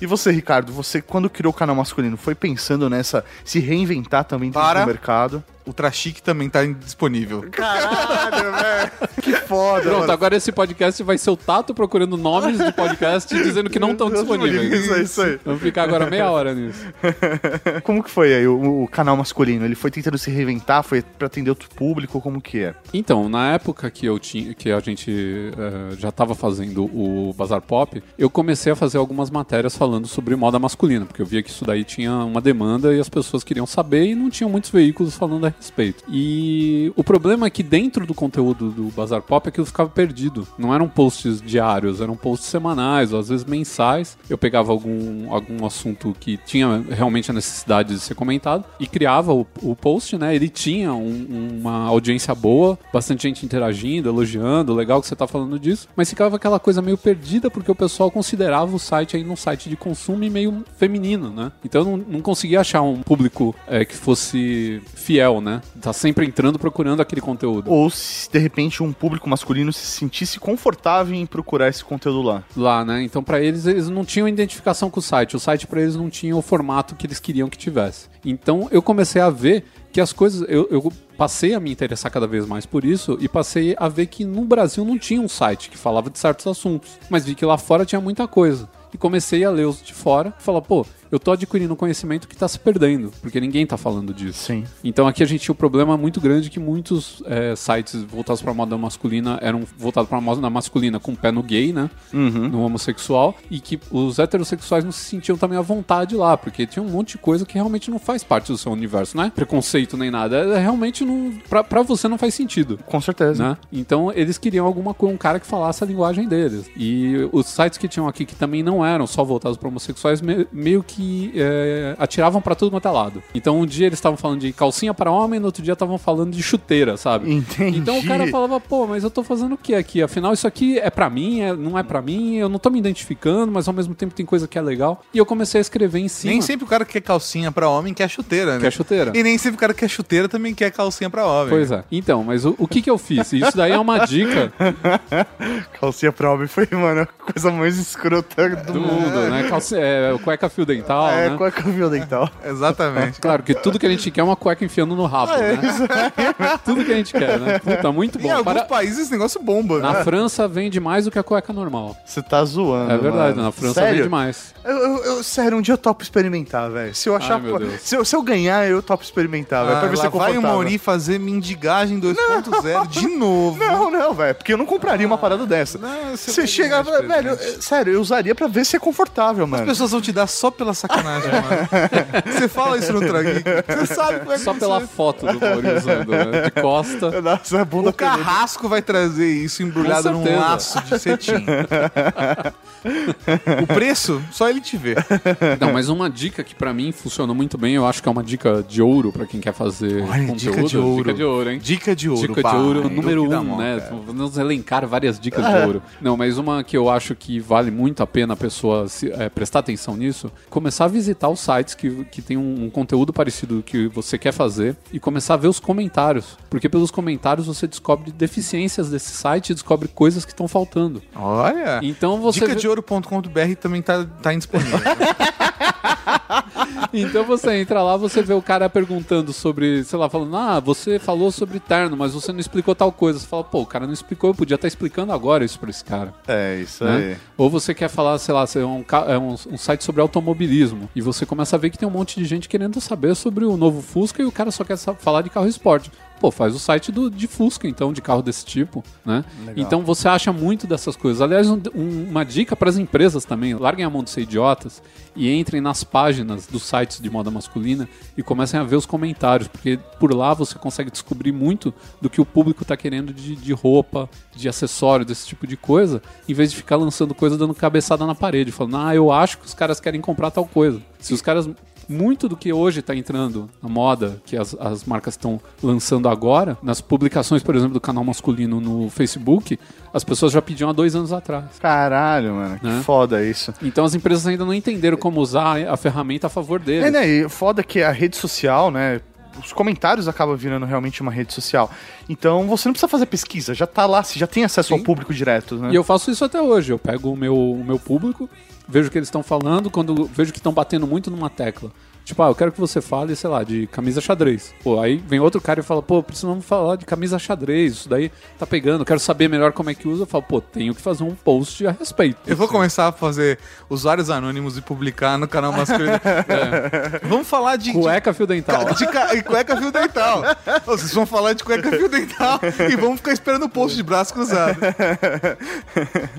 E você, Ricardo, você quando criou o canal masculino, foi pensando nessa se reinventar também dentro Para. do mercado? Ultra Chique também tá disponível. Caralho, [LAUGHS] velho. Que foda. Pronto, mano. agora esse podcast vai ser o Tato procurando nomes de podcast e dizendo que não estão disponíveis. Isso aí, isso aí. Vamos ficar agora meia hora nisso. [LAUGHS] Como que foi aí o, o canal masculino? Ele foi tentando se reinventar? Foi pra atender outro público? Como que é? Então, na época que eu tinha, que a gente eh, já estava fazendo o Bazar Pop, eu comecei a fazer algumas matérias falando sobre moda masculina, porque eu via que isso daí tinha uma demanda e as pessoas queriam saber e não tinham muitos veículos falando a respeito. E o problema é que dentro do conteúdo do Bazar Pop aquilo ficava perdido. Não eram posts diários, eram posts semanais, ou às vezes mensais. Eu pegava algum, algum assunto que tinha realmente a necessidade de ser comentado e criava o, o post, né? Ele tinha um- uma audiência boa, bastante gente interagindo, elogiando, legal que você tá falando disso, mas ficava aquela coisa meio perdida porque o pessoal considerava o site aí um site de consumo e meio feminino, né? Então eu não, não conseguia achar um público é, que fosse fiel, né? Tá sempre entrando procurando aquele conteúdo. Ou se de repente um público masculino se sentisse confortável em procurar esse conteúdo lá. lá, né? Então pra eles eles não tinham identificação com o site, o site pra eles não tinha o formato que eles queriam que tivesse. Então eu comecei a ver que as coisas eu, eu passei a me interessar cada vez mais por isso e passei a ver que no Brasil não tinha um site que falava de certos assuntos, mas vi que lá fora tinha muita coisa. E comecei a ler os de fora e falar, pô, eu tô adquirindo um conhecimento que tá se perdendo, porque ninguém tá falando disso. Sim. Então aqui a gente tinha um problema muito grande que muitos é, sites voltados para moda masculina eram voltados para moda masculina com pé no gay, né? No homossexual, e que os heterossexuais não se sentiam também à vontade lá, porque tinha um monte de coisa que realmente não faz parte do seu universo, não é preconceito nem nada, é realmente não. Pra, pra você não faz sentido. Com certeza. Né? Então eles queriam alguma coisa, um cara que falasse a linguagem deles. E os sites que tinham aqui que também não eram só voltados para homossexuais, me- meio que é, atiravam para tudo quanto é lado. Então um dia eles estavam falando de calcinha para homem, no outro dia estavam falando de chuteira, sabe? Entendi. Então o cara falava, pô, mas eu tô fazendo o que aqui? Afinal, isso aqui é pra mim, é- não é pra mim, eu não tô me identificando, mas ao mesmo tempo tem coisa que é legal. E eu comecei a escrever em cima. Nem sempre o cara que quer calcinha pra homem quer chuteira, né? Quer chuteira. E nem sempre o cara que quer chuteira também quer calcinha pra homem. Pois é. Então, mas o, o que que eu fiz? Isso daí é uma dica [LAUGHS] Calcinha pra homem foi, mano, a coisa mais escrota do, do mundo. né? Calci é, cueca fio dental, É, né? cueca fio dental. [LAUGHS] Exatamente. Claro que tudo que a gente quer é uma cueca enfiando no rabo, né? tudo que a gente quer, né? Puta, muito Em bom. alguns Para- países esse negócio bomba. Na né? França vende mais do que a cueca normal. Você tá zoando. É verdade, mano. na França Sério? vende mais. Eu, eu- eu- sério, um dia eu topo experimentar, velho. Se eu achar. Ai, meu Deus. se, eu, se eu ganhar, eu topo experimentar, velho. Ah, Pra ver se lá é vai o confortável. Mauri fazer mendigagem 2.0 de [LAUGHS] novo. Não, não, velho. Porque eu não compraria uma parada dessa. Não, você chega, velho, é- sério, eu usaria pra ver se é confortável, As mano. pessoas vão te dar só pela sacanagem, mano. [LAUGHS] Você fala isso no Trageek. Você sabe como é que Só pela você- foto do Mauri usando, né? De costa. [LAUGHS] Nossa, a bunda O carrasco vai trazer isso embrulhado num laço de cetim. [LAUGHS] o preço, só ele te vê. Não, mas uma dica que pra mim funcionou muito bem, eu acho que é uma dica de ouro pra quem quer fazer Olha, conteúdo. dica de ouro. Dica de ouro, hein? Dica de ouro. Dica de pá. ouro número um, mão, né? cara. Vamos elencar várias dicas de ouro. Não, mas uma que eu acho que vale muito a pena a pessoa se- é, prestar atenção nisso, começar a visitar os sites que, que tem um, um conteúdo parecido do que você quer fazer e começar a ver os comentários. Porque pelos comentários você descobre deficiências desse site e descobre coisas que estão faltando. Olha. Então você vê- Dicadeouro.com.br também tá, tá indisponível. [LAUGHS] [LAUGHS] Então você entra lá, você vê o cara perguntando sobre, sei lá, falando, ah, você falou sobre terno, mas você não explicou tal coisa. Você fala, pô, o cara não explicou, eu podia estar explicando agora isso pra esse cara. É, isso né? aí. Ou você quer falar, sei lá, é um, é um, um site sobre automobilismo e você começa a ver que tem um monte de gente querendo saber sobre o novo Fusca e o cara só quer falar de carro esporte. Pô, faz o site do, de Fusca, então, de carro desse tipo, né? Então você acha muito dessas coisas. Aliás, um- um- uma dica para as empresas também: larguem a mão de ser idiotas e entrem nas páginas dos sites de moda masculina e comecem a ver os comentários, porque por lá você consegue descobrir muito do que o público está querendo de, de roupa, de acessório, desse tipo de coisa, em vez de ficar lançando coisa dando cabeçada na parede, falando, ah, eu acho que os caras querem comprar tal coisa. Se os caras. Muito do que hoje está entrando na moda, que as, as marcas estão lançando agora, nas publicações, por exemplo, do canal masculino no Facebook, as pessoas já pediam há dois anos atrás. Caralho, mano. Que Né? foda isso. Então as empresas ainda não entenderam como usar a ferramenta a favor deles. É, né? E foda que a rede social, né? Os comentários acabam virando realmente uma rede social. Então você não precisa fazer pesquisa, já tá lá, você já tem acesso ao Sim. público direto, né? E eu faço isso até hoje. Eu pego o meu, o meu público, vejo o que eles estão falando, quando vejo que estão batendo muito numa tecla. Tipo, ah, eu quero que você fale, sei lá, de camisa xadrez. Pô, aí vem outro cara e fala, pô, precisamos falar de camisa xadrez, isso daí tá pegando, quero saber melhor como é que usa. Eu falo, pô, tenho que fazer um post a respeito. Eu vou começar a fazer usuários anônimos e publicar no canal masculino. [LAUGHS] É. Vamos falar de. Cueca fio dental. De, ca- e cueca fio dental. Vocês vão falar de cueca fio dental e vão ficar esperando o post de braço cruzado.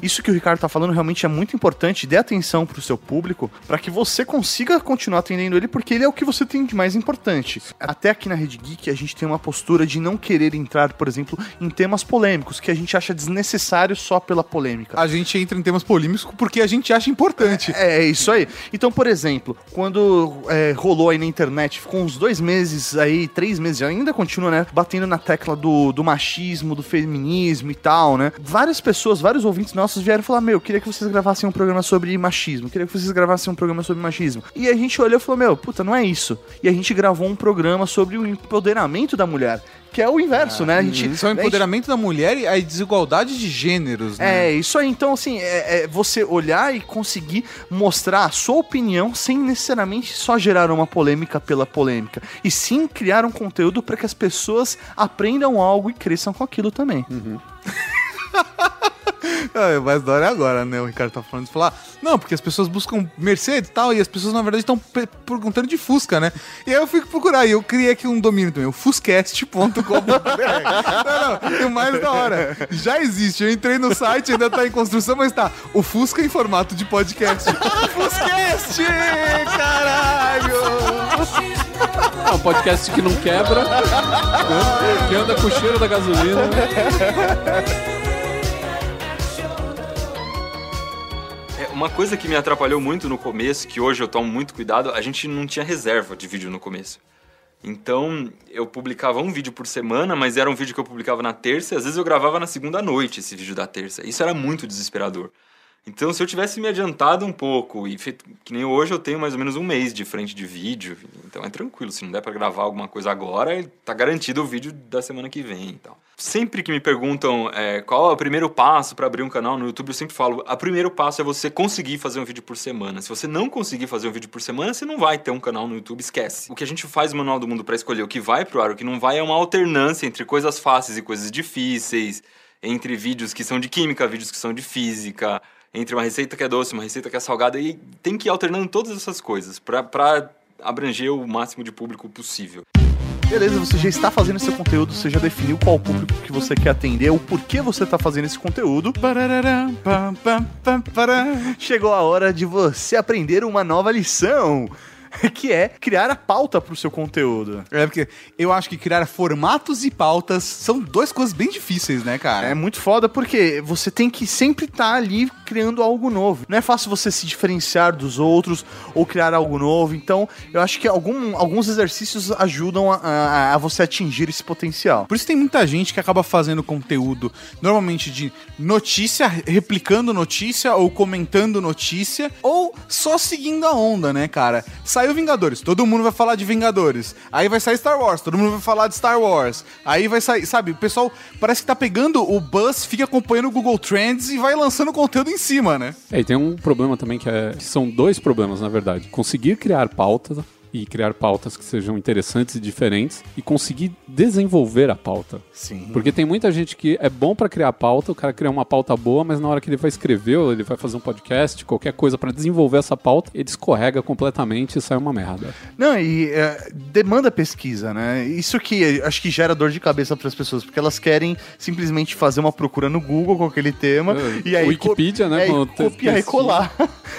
Isso que o Ricardo tá falando realmente é muito importante. Dê atenção pro seu público para que você consiga continuar atendendo ele, porque ele é o que você tem de mais importante. Até aqui na Rede Geek a gente tem uma postura de não querer entrar, por exemplo, em temas polêmicos que a gente acha desnecessário só pela polêmica. A gente entra em temas polêmicos porque a gente acha importante. É, é isso aí. Então, por exemplo, quando é, rolou aí na internet, ficou uns dois meses aí, três meses, ainda continua, né? Batendo na tecla do, do machismo, do feminismo e tal, né? Várias pessoas, vários ouvintes nossos vieram falar: Meu, eu queria que vocês gravassem um programa sobre machismo, queria que vocês gravassem um programa sobre machismo. E a gente olhou e falou: Meu, puta, não é isso. E a gente gravou um programa sobre o empoderamento da mulher. Que é o inverso, né? A gente, Isso é o gente- empoderamento da mulher e a desigualdade de gêneros, né? é, isso aí. Então, assim, é, é você olhar e conseguir mostrar a sua opinião sem necessariamente só gerar uma polêmica pela polêmica. E sim criar um conteúdo para que as pessoas aprendam algo e cresçam com aquilo também. [LAUGHS] [LAUGHS] É, mas da hora é agora, né? O Ricardo tá falando de falar. Não, porque as pessoas buscam Mercedes e tal, e as pessoas, na verdade, estão pe- perguntando de Fusca, né? E aí eu fui procurar, e eu criei aqui um domínio também, o fuscast.com. [LAUGHS] não, não, e o mais da hora, já existe. Eu entrei no site, ainda tá em construção, mas tá o Fusca em formato de podcast. [LAUGHS] Fuscast! Caralho! É um podcast que não quebra, né? que anda com o cheiro da gasolina. Uma coisa que me atrapalhou muito no começo, que hoje eu tomo muito cuidado, a gente não tinha reserva de vídeo no começo. Então, eu publicava um vídeo por semana, mas era um vídeo que eu publicava na terça, e às vezes eu gravava na segunda noite esse vídeo da terça. Isso era muito desesperador. Então, se eu tivesse me adiantado um pouco e feito que nem hoje eu tenho mais ou menos um mês de frente de vídeo, então é tranquilo, se não der pra gravar alguma coisa agora, tá garantido o vídeo da semana que vem, então. Sempre que me perguntam é, qual é o primeiro passo para abrir um canal no YouTube, eu sempre falo: o primeiro passo é você conseguir fazer um vídeo por semana. Se você não conseguir fazer um vídeo por semana, você não vai ter um canal no YouTube, esquece. O que a gente faz no Manual do Mundo para escolher o que vai pro ar, o que não vai, é uma alternância entre coisas fáceis e coisas difíceis, entre vídeos que são de química, vídeos que são de física, entre uma receita que é doce, uma receita que é salgada, e tem que ir alternando todas essas coisas para abranger o máximo de público possível. Beleza, você já está fazendo seu conteúdo, você já definiu qual público que você quer atender, o porquê você está fazendo esse conteúdo. Chegou a hora de você aprender uma nova lição, [LAUGHS] que é criar a pauta para o seu conteúdo. É porque eu acho que criar formatos e pautas são duas coisas bem difíceis, né, cara? É muito foda porque você tem que sempre estar ali criando algo novo. Não é fácil você se diferenciar dos outros ou criar algo novo. Então, eu acho que algum- alguns exercícios ajudam a, a- a você atingir esse potencial. Por isso tem muita gente que acaba fazendo conteúdo normalmente de notícia, replicando notícia ou comentando notícia, ou só seguindo a onda, né, cara? Saiu Vingadores, todo mundo vai falar de Vingadores. Aí vai sair Star Wars, todo mundo vai falar de Star Wars. Aí vai sair, sabe, o pessoal parece que tá pegando o buzz, fica acompanhando o Google Trends e vai lançando conteúdo em cima, né? É, e tem um problema também que, é, que são dois problemas, na verdade. Conseguir criar pautas e criar pautas que sejam interessantes e diferentes e conseguir desenvolver a pauta. Sim. Porque tem muita gente que é bom pra criar pauta, o cara cria uma pauta boa, mas na hora que ele vai escrever ou ele vai fazer um podcast, qualquer coisa pra desenvolver essa pauta, ele escorrega completamente e sai uma merda. Não, e é, demanda pesquisa, né? Isso que acho que gera dor de cabeça para as pessoas, porque elas querem simplesmente fazer uma procura no Google com aquele tema É, e aí Wikipedia, né, é, copiar e colar.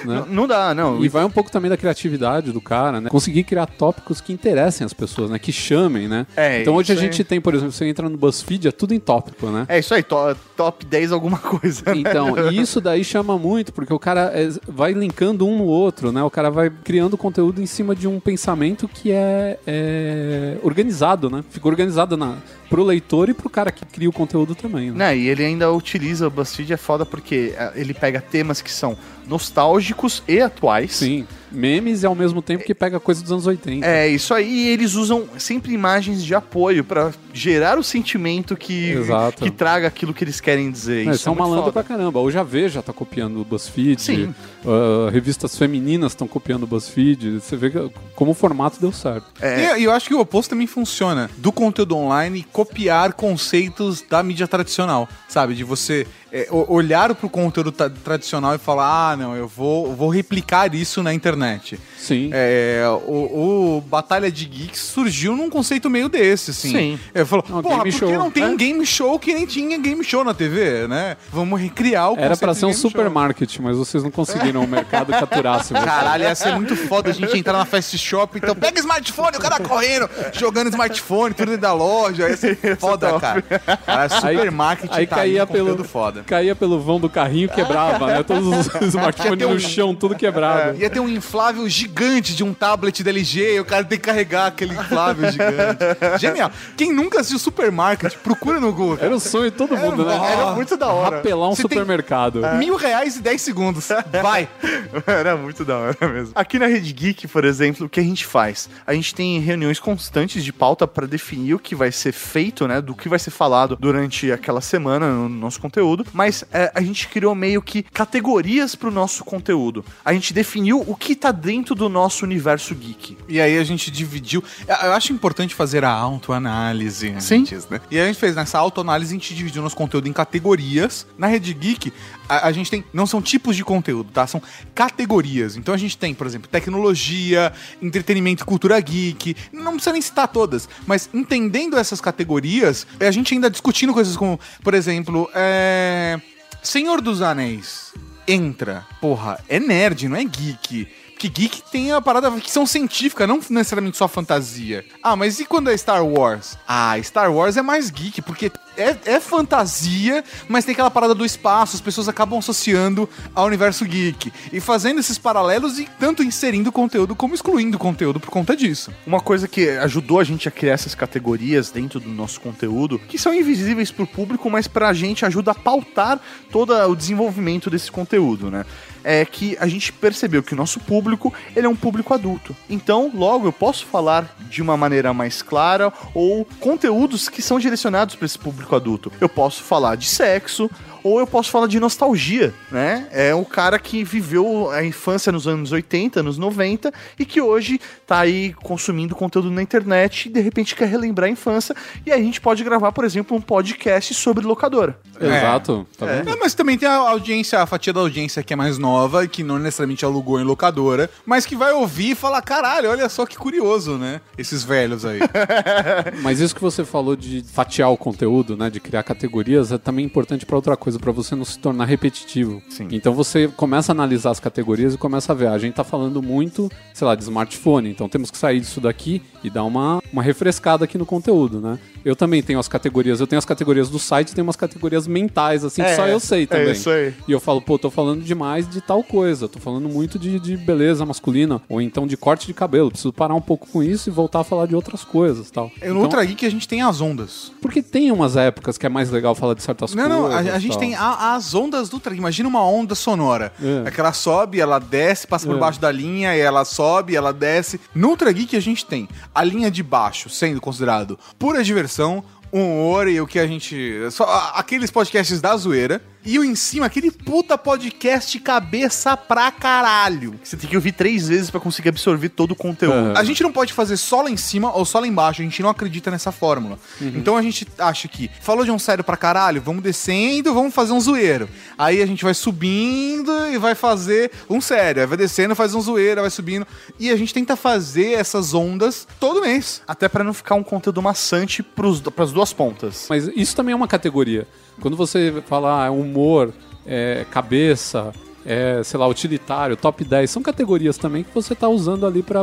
Não, [LAUGHS] não dá, não. E vai um pouco também da criatividade do cara, né? Conseguir criar tópicos que interessem as pessoas, né? Que chamem, né? É, então hoje a aí. gente tem, por exemplo, você entra no BuzzFeed, é tudo em tópico, né? É isso aí, to- top 10 alguma coisa. né? Então, e [LAUGHS] isso daí chama muito, porque o cara é, vai linkando um no outro, né? O cara vai criando conteúdo em cima de um pensamento que é, é organizado, né? Fica organizado na, pro leitor e pro cara que cria o conteúdo também, né? Né, e ele ainda utiliza o BuzzFeed, é foda porque é, ele pega temas que são nostálgicos e atuais. Sim. Memes e ao mesmo tempo que pega coisa dos anos 80. É, isso aí, e eles usam sempre imagens de apoio pra gerar o sentimento que, Exato. que traga aquilo que eles querem dizer. É, isso são é muito malandro foda. pra caramba. Hoje a Veja tá copiando o BuzzFeed. Sim. ah, revistas femininas estão copiando o BuzzFeed. Você vê que- como o formato deu certo. É. E eu acho que o oposto também funciona. Do conteúdo online, copiar conceitos da mídia tradicional. Sabe? De você é, o- olhar pro conteúdo tradicional e falar: ah, não, eu vou, vou replicar isso na internet. Sim. É, o, o Batalha de Geeks surgiu num conceito meio desse, assim. Sim. Ele falou, Não, porra, game por que show. não tem É. um game show que nem tinha game show na TV, né? Vamos recriar o Era conceito pra ser um show. supermarket, mas vocês não conseguiram o mercado caturasse. você. Caralho, ia ser muito foda a gente entrar na fast shop, então pega smartphone, o cara correndo, jogando smartphone, tudo dentro da loja, ia ser [LAUGHS] foda, cara. Cara, supermarket Aí tá caía aí, um pelo, foda. caía pelo vão do carrinho e quebrava, né? Todos os [LAUGHS] smartphones no chão, tudo quebrado. Ia ter um inflável gigante de um tablet da LG e o cara tem que carregar aquele inflável [LAUGHS] gigante. Genial. Quem nunca assistiu Supermarket, procura no Google. Era o sonho de todo mundo, né? era muito da hora. Rapelar um Você tem- supermercado. Mil reais e dez segundos. Vai. [LAUGHS] Era muito da hora mesmo. Aqui na Rede Geek, por exemplo, o que a gente faz? A gente tem reuniões constantes de pauta para definir o que vai ser feito, né? Do que vai ser falado durante aquela semana no nosso conteúdo. Mas é, a gente criou meio que categorias para o nosso conteúdo. A gente definiu o que tá dentro do nosso universo geek. E aí a gente dividiu. Eu acho importante fazer a autoanálise Sim. antes, né? E a gente fez nessa autoanálise, a gente dividiu nosso conteúdo em categorias. Na Rede Geek, a, a gente tem. Não são tipos de conteúdo, tá? São categorias. Então a gente tem, por exemplo, tecnologia, entretenimento e cultura geek. Não precisa nem citar todas, mas entendendo essas categorias, a gente ainda discutindo coisas como, por exemplo, é. Senhor dos Anéis entra. Porra, é nerd, não é geek. Porque geek tem a parada ficção científica, não necessariamente só fantasia. Ah, mas e quando é Star Wars? Ah, Star Wars é mais geek, porque é, é fantasia, mas tem aquela parada do espaço, as pessoas acabam associando ao universo geek. E fazendo esses paralelos e tanto inserindo conteúdo como excluindo conteúdo por conta disso. Uma coisa que ajudou a gente a criar essas categorias dentro do nosso conteúdo, que são invisíveis para o público, mas para a gente ajuda a pautar todo o desenvolvimento desse conteúdo, né? É que a gente percebeu que o nosso público ele é um público adulto. Então, logo eu posso falar de uma maneira mais clara ou conteúdos que são direcionados para esse público adulto. Eu posso falar de sexo, ou eu posso falar de nostalgia, né? É o cara que viveu a infância nos anos 80, anos 90 e que hoje tá aí consumindo conteúdo na internet e de repente quer relembrar a infância. E aí a gente pode gravar, por exemplo, um podcast sobre locadora. Exato. Tá vendo? É, mas também tem a audiência, a fatia da audiência que é mais nova e que não necessariamente alugou em locadora, mas que vai ouvir e falar: caralho, olha só que curioso, né? Esses velhos aí. [LAUGHS] Mas isso que você falou de fatiar o conteúdo, né, de criar categorias, é também importante para outra coisa, para você não se tornar repetitivo. Sim. Então você começa a analisar as categorias e começa a ver, ah, a gente tá falando muito, sei lá, de smartphone, então temos que sair disso daqui e dar uma, uma refrescada aqui no conteúdo, né? Eu também tenho as categorias, eu tenho as categorias do site, tem umas categorias mentais, assim, que É, só eu sei é também. isso aí. E eu falo, pô, tô falando demais de tal coisa, tô falando muito de, de beleza masculina, ou então de corte de cabelo, preciso parar um pouco com isso e voltar a falar de outras coisas tal. No Então, Ultra Geek a gente tem as ondas. porque tem umas épocas que é mais legal falar de certas Não, coisas. não, a, a gente. Tem a- as ondas do Geek. Imagina uma onda sonora. É. É. que ela sobe, ela desce, passa por É. baixo da linha, e ela sobe, ela desce. No Ultra Geek a gente tem a linha de baixo sendo considerado pura diversão, humor e o que a gente. Só aqueles podcasts da zoeira. E o em cima, aquele puta podcast cabeça pra caralho. Você tem que ouvir três vezes para conseguir absorver todo o conteúdo. É. A gente não pode fazer só lá em cima ou só lá embaixo, a gente não acredita nessa fórmula. Então a gente acha que falou de um sério pra caralho, vamos descendo, vamos fazer um zoeiro. Aí a gente vai subindo e vai fazer um sério, aí vai descendo, faz um zoeiro, vai subindo. E a gente tenta fazer essas ondas todo mês. Até para não ficar um conteúdo maçante para as duas pontas. Mas isso também é uma categoria. Quando você fala ah, humor, é, cabeça, é, sei lá, utilitário, top 10, são categorias também que você tá usando ali pra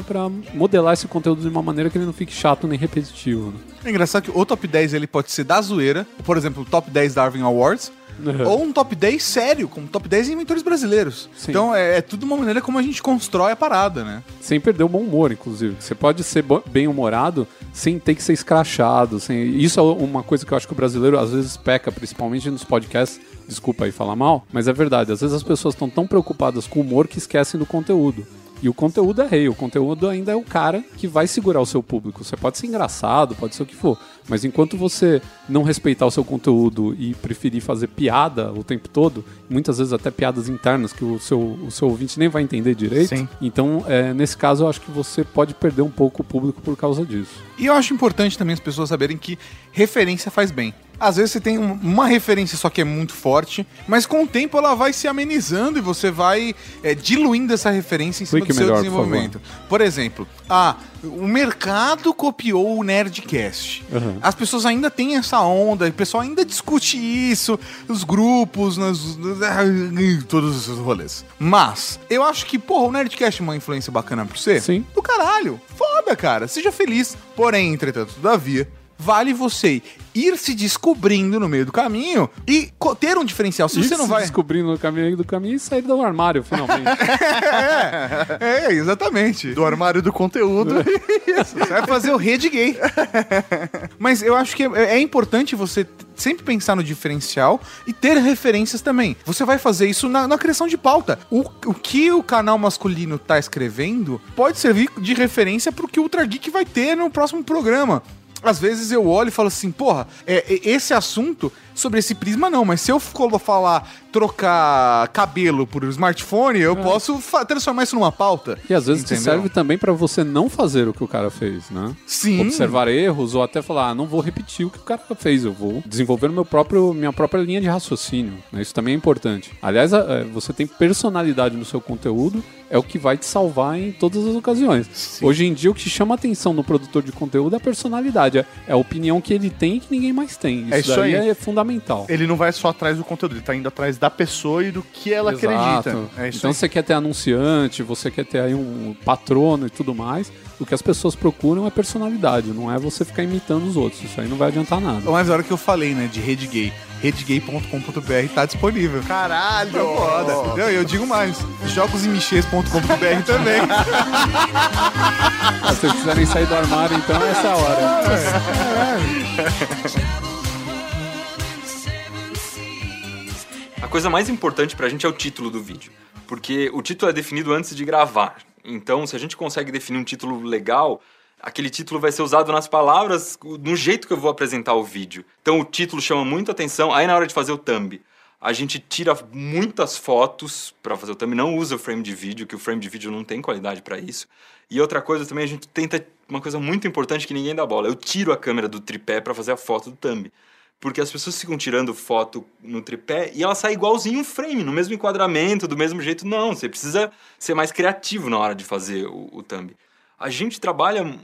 modelar esse conteúdo de uma maneira que ele não fique chato nem repetitivo. né? É engraçado que o top 10 ele pode ser da zoeira, por exemplo, o top 10 Darwin Awards. Uhum. ou um top 10 sério, como top 10 inventores brasileiros. Sim. Então é, é tudo uma maneira como a gente constrói a parada, né? Sem perder o bom humor, inclusive. Você pode ser bem-humorado sem ter que ser escrachado. Sem... Isso é uma coisa que eu acho que o brasileiro às vezes peca, principalmente nos podcasts. Desculpa aí falar mal, mas é verdade. Às vezes as pessoas estão tão preocupadas com o humor que esquecem do conteúdo. E o conteúdo é rei, o conteúdo ainda é o cara que vai segurar o seu público. Você pode ser engraçado, pode ser o que for, mas enquanto você não respeitar o seu conteúdo e preferir fazer piada o tempo todo, muitas vezes até piadas internas que o seu, o seu ouvinte nem vai entender direito, Sim. então é, nesse caso eu acho que você pode perder um pouco o público por causa disso. E eu acho importante também as pessoas saberem que referência faz bem. Às vezes você tem um- uma referência só que é muito forte, mas com o tempo ela vai se amenizando e você vai é, diluindo essa referência em cima do seu melhor, por desenvolvimento. Por, exemplo, ah, o mercado copiou o Nerdcast. Uhum. As pessoas ainda têm essa onda, o pessoal ainda discute isso, os grupos, nas, todos os rolês. Mas, eu acho que, porra, o Nerdcast é uma influência bacana pra você? Sim. Do caralho. Foda, cara. Seja feliz. Porém, entretanto, todavia, vale você ir se descobrindo no meio do caminho e ter um diferencial. Se E você não se vai. descobrindo no caminho do caminho e sair do armário, finalmente. [LAUGHS] É, exatamente. Do armário do conteúdo. [LAUGHS] Você vai fazer o rede gay. [LAUGHS] Mas eu acho que é, é importante você sempre pensar no diferencial e ter referências também. Você vai fazer isso na, na criação de pauta. O, o que o canal masculino tá escrevendo pode servir de referência pro que o Ultra Geek vai ter no próximo programa. Às vezes eu olho e falo assim, porra, é, é- esse assunto sobre esse prisma não, mas se eu for falar trocar cabelo por smartphone, eu posso fa- transformar isso numa pauta. E às vezes Entendeu? serve também pra você não fazer o que o cara fez, né? Sim. Observar erros ou até falar, ah, não vou repetir o que o cara fez, eu vou desenvolver meu próprio, minha própria linha de raciocínio. né? Isso também é importante. Aliás, é, você tem personalidade no seu conteúdo, é o que vai te salvar em todas as ocasiões. Hoje em dia, o que chama atenção no produtor de conteúdo é a personalidade, é é a opinião que ele tem e que ninguém mais tem. Isso, É isso daí aí. é fundamental. Ele não vai só atrás do conteúdo, ele tá indo atrás da pessoa e do que ela Exato. acredita. É isso então aí. você quer ter anunciante, você quer ter aí um patrono e tudo mais. O que as pessoas procuram é personalidade, não é você ficar imitando os outros. Isso aí não vai adiantar nada. Mas a hora que eu falei, né, de rede gay, redegay.com.br tá disponível. Caralho! Foda. Eu, eu digo mais, jogosemichês.com.br [LAUGHS] também. Ah, se vocês quiserem sair do armário, então essa é a [LAUGHS] hora. A coisa mais importante pra gente é o título do vídeo. Porque o título é definido antes de gravar. Então, se a gente consegue definir um título legal, aquele título vai ser usado nas palavras, no jeito que eu vou apresentar o vídeo. Então, o título chama muito atenção. Aí, na hora de fazer o thumb, a gente tira muitas fotos pra fazer o thumb, não usa o frame de vídeo, que o frame de vídeo não tem qualidade pra isso. E outra coisa também, a gente tenta uma coisa muito importante que ninguém dá bola. Eu tiro a câmera do tripé pra fazer a foto do thumb. Porque as pessoas ficam tirando foto no tripé e ela sai igualzinho um frame, no mesmo enquadramento, do mesmo jeito. Não, você precisa ser mais criativo na hora de fazer o, o thumb. A gente trabalha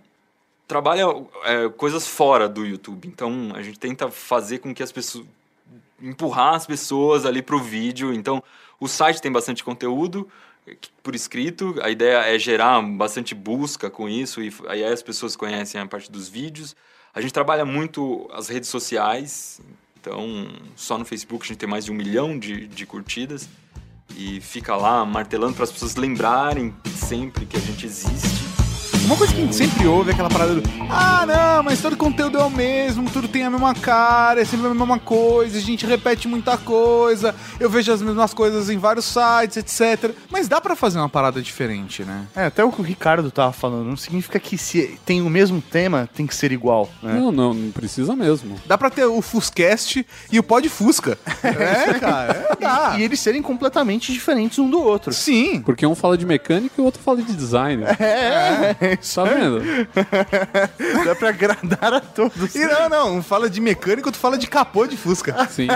trabalha é, coisas fora do YouTube. Então a gente tenta fazer com que as pessoas empurrar as pessoas ali pro vídeo. Então o site tem bastante conteúdo eh, por escrito. A ideia é gerar bastante busca com isso e aí as pessoas conhecem a parte dos vídeos. A gente trabalha muito as redes sociais. Então só no Facebook a gente tem mais de um milhão de, de curtidas e fica lá martelando para as pessoas lembrarem sempre que a gente existe. Uma coisa que a gente sempre ouve é aquela parada do Ah, não, mas todo conteúdo é o mesmo, tudo tem a mesma cara, é sempre a mesma coisa, a gente repete muita coisa, eu vejo as mesmas coisas em vários sites, etc. Mas dá pra fazer uma parada diferente, né? É, até o que o Ricardo tava falando, não significa que se tem o mesmo tema, tem que ser igual, né? Não, não, não precisa mesmo. Dá pra ter o Fuscast e o Pod Fusca. [LAUGHS] É, cara, é, dá. E eles serem completamente diferentes um do outro. Sim. Porque um fala de mecânica e o outro fala de design. É, é, Tá vendo? [LAUGHS] dá pra agradar a todos. E não, não, um fala de mecânico, outro fala de capô de Fusca. Sim.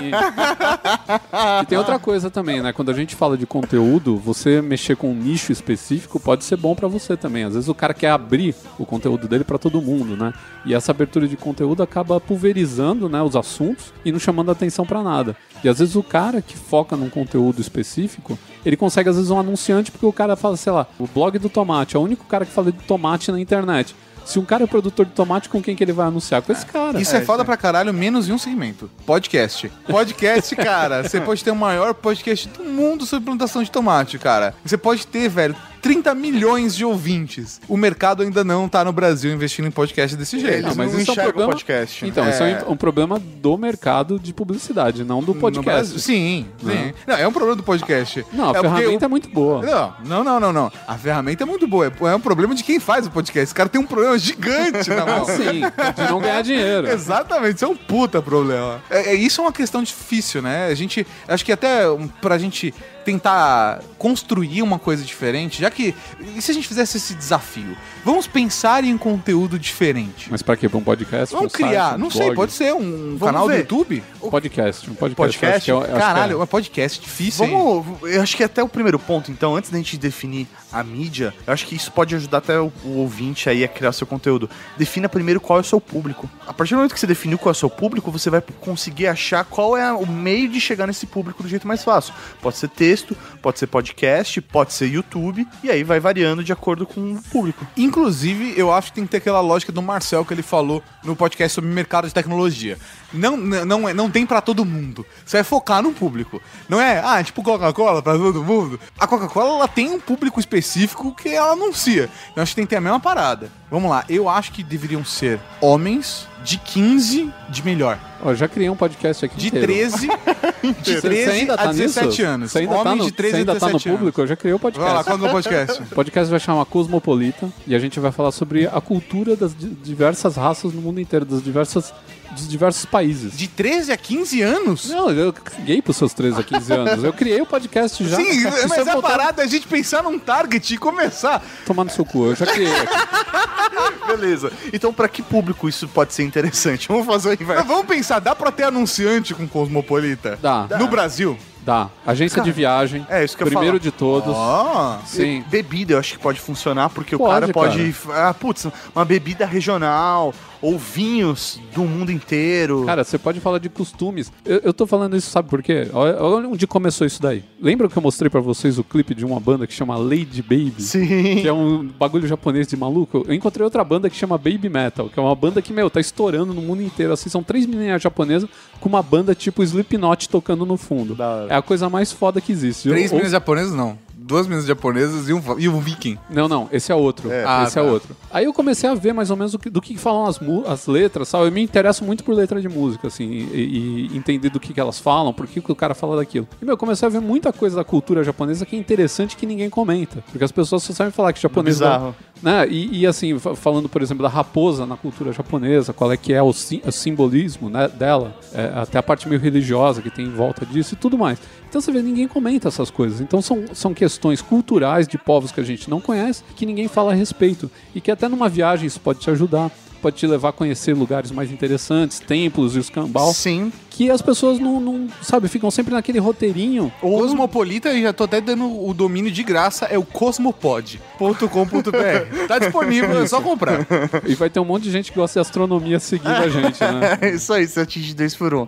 E tem outra coisa também, né? Quando a gente fala de conteúdo, você mexer com um nicho específico pode ser bom pra você também. Às vezes o cara quer abrir o conteúdo dele pra todo mundo, né? E essa abertura de conteúdo acaba pulverizando, né, os assuntos e não chamando atenção pra nada. E às vezes o cara que foca num conteúdo específico, ele consegue às vezes um anunciante porque o cara fala, sei lá, o blog do tomate, é o único cara que fala de tomate na internet. Se um cara é produtor de tomate, com quem que ele vai anunciar? Com esse cara. Isso é, foda pra caralho, menos em um segmento. Podcast. Podcast, cara, você pode ter o maior podcast do mundo sobre plantação de tomate, cara. Você pode ter, velho, 30 milhões de ouvintes. O mercado ainda não tá no Brasil investindo em podcast desse jeito. Eles Não, mas não isso é um problema- podcast. Então, isso é um problema do mercado de publicidade, não do podcast. Sim, sim. Não, é um problema do podcast. Não, a é ferramenta é muito boa. Não, não, não, não, não. A ferramenta é muito boa. É é um problema de quem faz o podcast. Esse cara tem um problema gigante na [LAUGHS] mão. Sim, de não ganhar dinheiro. [LAUGHS] Exatamente, isso é um puta problema. É, é- isso é uma questão difícil, né? A gente. Acho que até pra gente tentar construir uma coisa diferente, já que. E se a gente fizesse esse desafio? Vamos pensar em conteúdo diferente. Mas pra quê? Pra um podcast? Vamos um criar, site, um não sei, blog? pode ser um canal do ver. YouTube? Podcast. Um podcast. Podcast? eu acho que é- eu acho que é- Caralho, é podcast difícil. hein? Vamos, eu acho que até o primeiro ponto, então, antes da gente definir a mídia, eu acho que isso pode ajudar até o, o ouvinte aí a criar seu conteúdo. Defina primeiro qual é o seu público. A partir do momento que você definiu qual é o seu público, você vai conseguir achar qual é o meio de chegar nesse público do jeito mais fácil. Pode ser texto, pode ser podcast, pode ser YouTube, e aí vai variando de acordo com o público. Inclusive, eu acho que tem que ter aquela lógica do Marcel que ele falou no podcast sobre mercado de tecnologia. Não, não, é- não tem pra todo mundo. Você vai focar no público. Não é, ah, tipo Coca-Cola pra todo mundo. A Coca-Cola ela tem um público específico que ela anuncia. Eu acho que tem que ter a mesma parada. Vamos lá, eu acho que deveriam ser homens de 15 de melhor. Ó, já criei um podcast aqui De inteiro. 13, [LAUGHS] de Você 13 ainda tá a 17 nisso? anos. Você ainda tá Homens no, de 13 você ainda a tá no 17 anos. público? Eu já criei o Vai lá, podcast. qual é o podcast? O podcast vai chamar Cosmopolita e a gente vai falar sobre a cultura das di- diversas raças no mundo inteiro, das diversas, dos diversos países. De 13 a 15 anos? Não, eu caguei pros seus 13 a 15 anos. Eu criei o podcast já. Sim, Se mas a botar- parada é a gente pensar num target e começar. Tomar no seu cu, eu já criei. [LAUGHS] Beleza. Então, pra que público isso pode ser interessante? Vamos fazer o Mas inverso. vamos pensar, dá pra ter anunciante com Cosmopolita? Dá. No Brasil? Dá. Agência de viagem. É, isso que eu Primeiro falar. de todos. Ah, Sim. Bebida eu acho que pode funcionar, porque o Pode, cara pode. Ah, putz, uma bebida regional, ou vinhos do mundo inteiro. Cara, você pode falar de costumes. Eu, eu tô falando isso, sabe por quê? Olha, olha onde começou isso daí. Lembra que eu mostrei pra vocês o clipe de uma banda que chama Lady Baby? Sim. Que é um bagulho japonês de maluco. Eu encontrei outra banda que chama Baby Metal, que é uma banda que, meu, tá estourando no mundo inteiro. Assim, são três meninas japonesas com uma banda tipo Slipknot tocando no fundo. É a coisa mais foda que existe. três Ou- meninas japonesas não. Duas meninas japonesas e um, e um viking. Não, não, esse é outro. Ah, esse é tá. outro. Aí eu comecei a ver mais ou menos do que, do que falam as, mu- as letras, sabe? Eu me interesso muito por letra de música, assim, e, e entender do que, que elas falam, por que, que o cara fala daquilo. E, meu, eu comecei a ver muita coisa da cultura japonesa que é interessante que ninguém comenta. Porque as pessoas só sabem falar que japonês... Bizarro. Né? E, e, assim, fa- falando, por exemplo, da raposa na cultura japonesa, qual é que é o, sim- o simbolismo né, dela, é, até a parte meio religiosa que tem em volta disso e tudo mais. Então você vê, ninguém comenta essas coisas. Então são, são questões culturais de povos que a gente não conhece, que ninguém fala a respeito. E que até numa viagem isso pode te ajudar. Pode te levar a conhecer lugares mais interessantes, templos e os cambal, Sim. que as pessoas não, não, sabe, ficam sempre naquele roteirinho. Cosmopolita, e já tô até dando o domínio de graça, é o cosmopod.com.br. Tá disponível, é só comprar. E vai ter um monte de gente que gosta de astronomia seguindo a gente, né? [LAUGHS] É isso aí, você atinge dois por um.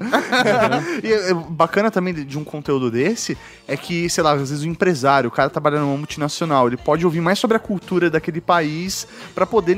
e é, é bacana também de, um conteúdo desse é que, sei lá, às vezes o empresário, o cara trabalha numa multinacional, ele pode ouvir mais sobre a cultura daquele país pra poder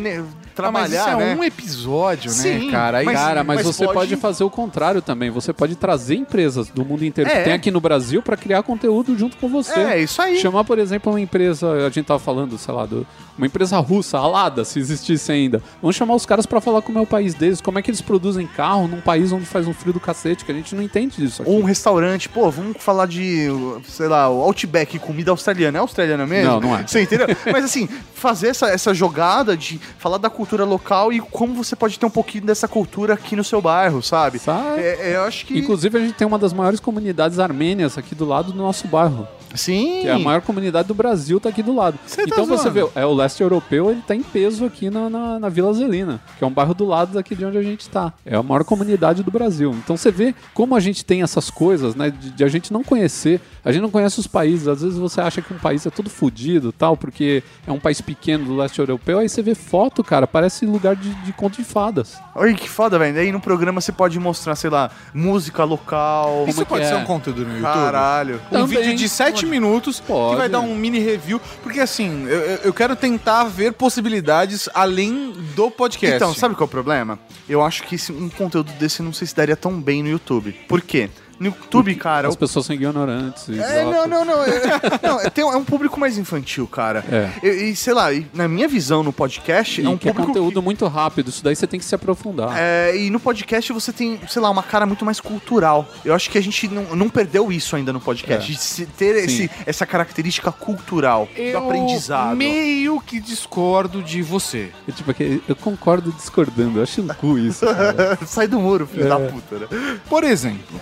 né, Ah, mas trabalhar, isso é né? um episódio, né, Sim, cara? Aí- mas- Cara, mas, mas você pode... pode fazer o contrário também. Você pode trazer empresas do mundo inteiro É. que tem aqui no Brasil pra criar conteúdo junto com você. É, isso aí. Chamar, por exemplo, uma empresa, a gente tava falando, sei lá, do, uma empresa russa, a Lada, se existisse ainda. Vamos chamar os caras pra falar como é o país deles, como é que eles produzem carro num país onde faz um frio do cacete, que a gente não entende disso aqui. Ou um restaurante, pô, vamos falar de, sei lá, o Outback, comida australiana. É australiana mesmo? Não, não é. Você entendeu? Mas assim, fazer essa, essa jogada de falar da cultura local e como você pode ter um pouquinho dessa cultura aqui no seu bairro, sabe? Sabe? É, é, eu acho que. Inclusive, a gente tem uma das maiores comunidades armênias aqui do lado do nosso bairro. Sim. Que é a maior comunidade do Brasil, tá aqui do lado. Você tá então você vê, é, o leste europeu, ele tá em peso aqui na, na, na Vila Zelina, que é um bairro do lado daqui de onde a gente tá. É a maior comunidade do Brasil. Então você vê como a gente tem essas coisas, né, de, de a gente não conhecer, a gente não conhece os países. Às vezes você acha que um país é todo fodido tal, porque é um país pequeno do leste europeu, aí você vê foto, cara, parece lugar de, de conto de fadas. Olha que foda, velho. Aí no programa você pode mostrar, sei lá, música local. Isso Como que pode é? ser um conteúdo no YouTube? Caralho. Um Também. vídeo de 7 20 minutos, que Pode. vai dar um mini review, porque assim, eu, eu- eu quero tentar ver possibilidades além do podcast. Então, sabe qual é o problema? Eu acho que esse- um conteúdo desse não sei se daria tão bem no YouTube. Por quê? No YouTube, cara. As o- pessoas são ignorantes. É, idiotas. não, não, não. É, [LAUGHS] não, é, tem um- é um público mais infantil, cara. É. E, e, sei lá, e na minha visão no podcast, E é um que é público. conteúdo muito rápido, isso daí você tem que se aprofundar. É, e no podcast você tem, sei lá, uma cara muito mais cultural. Eu acho que a gente não, não perdeu isso ainda no podcast. É. De ter esse, essa característica cultural do aprendizado. meio que discordo de você. É tipo, que eu concordo discordando, eu acho um cu isso. [LAUGHS] Sai do muro, filho É. da puta, né? Por exemplo,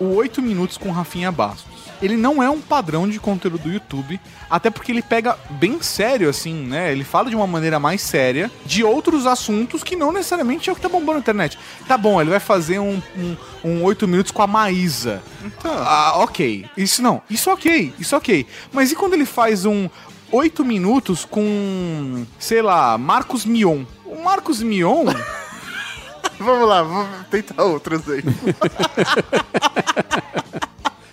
o 8 minutos com Rafinha Bastos. Ele não é um padrão de conteúdo do YouTube, até porque ele pega bem sério, assim, né? Ele fala de uma maneira mais séria de outros assuntos que não necessariamente é o que tá bombando na internet. Tá bom, ele vai fazer um, um, um 8 minutos com a Maísa. Ah, ok. Isso não. Isso ok, isso ok. Mas e quando ele faz um 8 minutos com, sei lá, Marcos Mion? O Marcos Mion. [LAUGHS] Vamos lá, vamos tentar outras aí.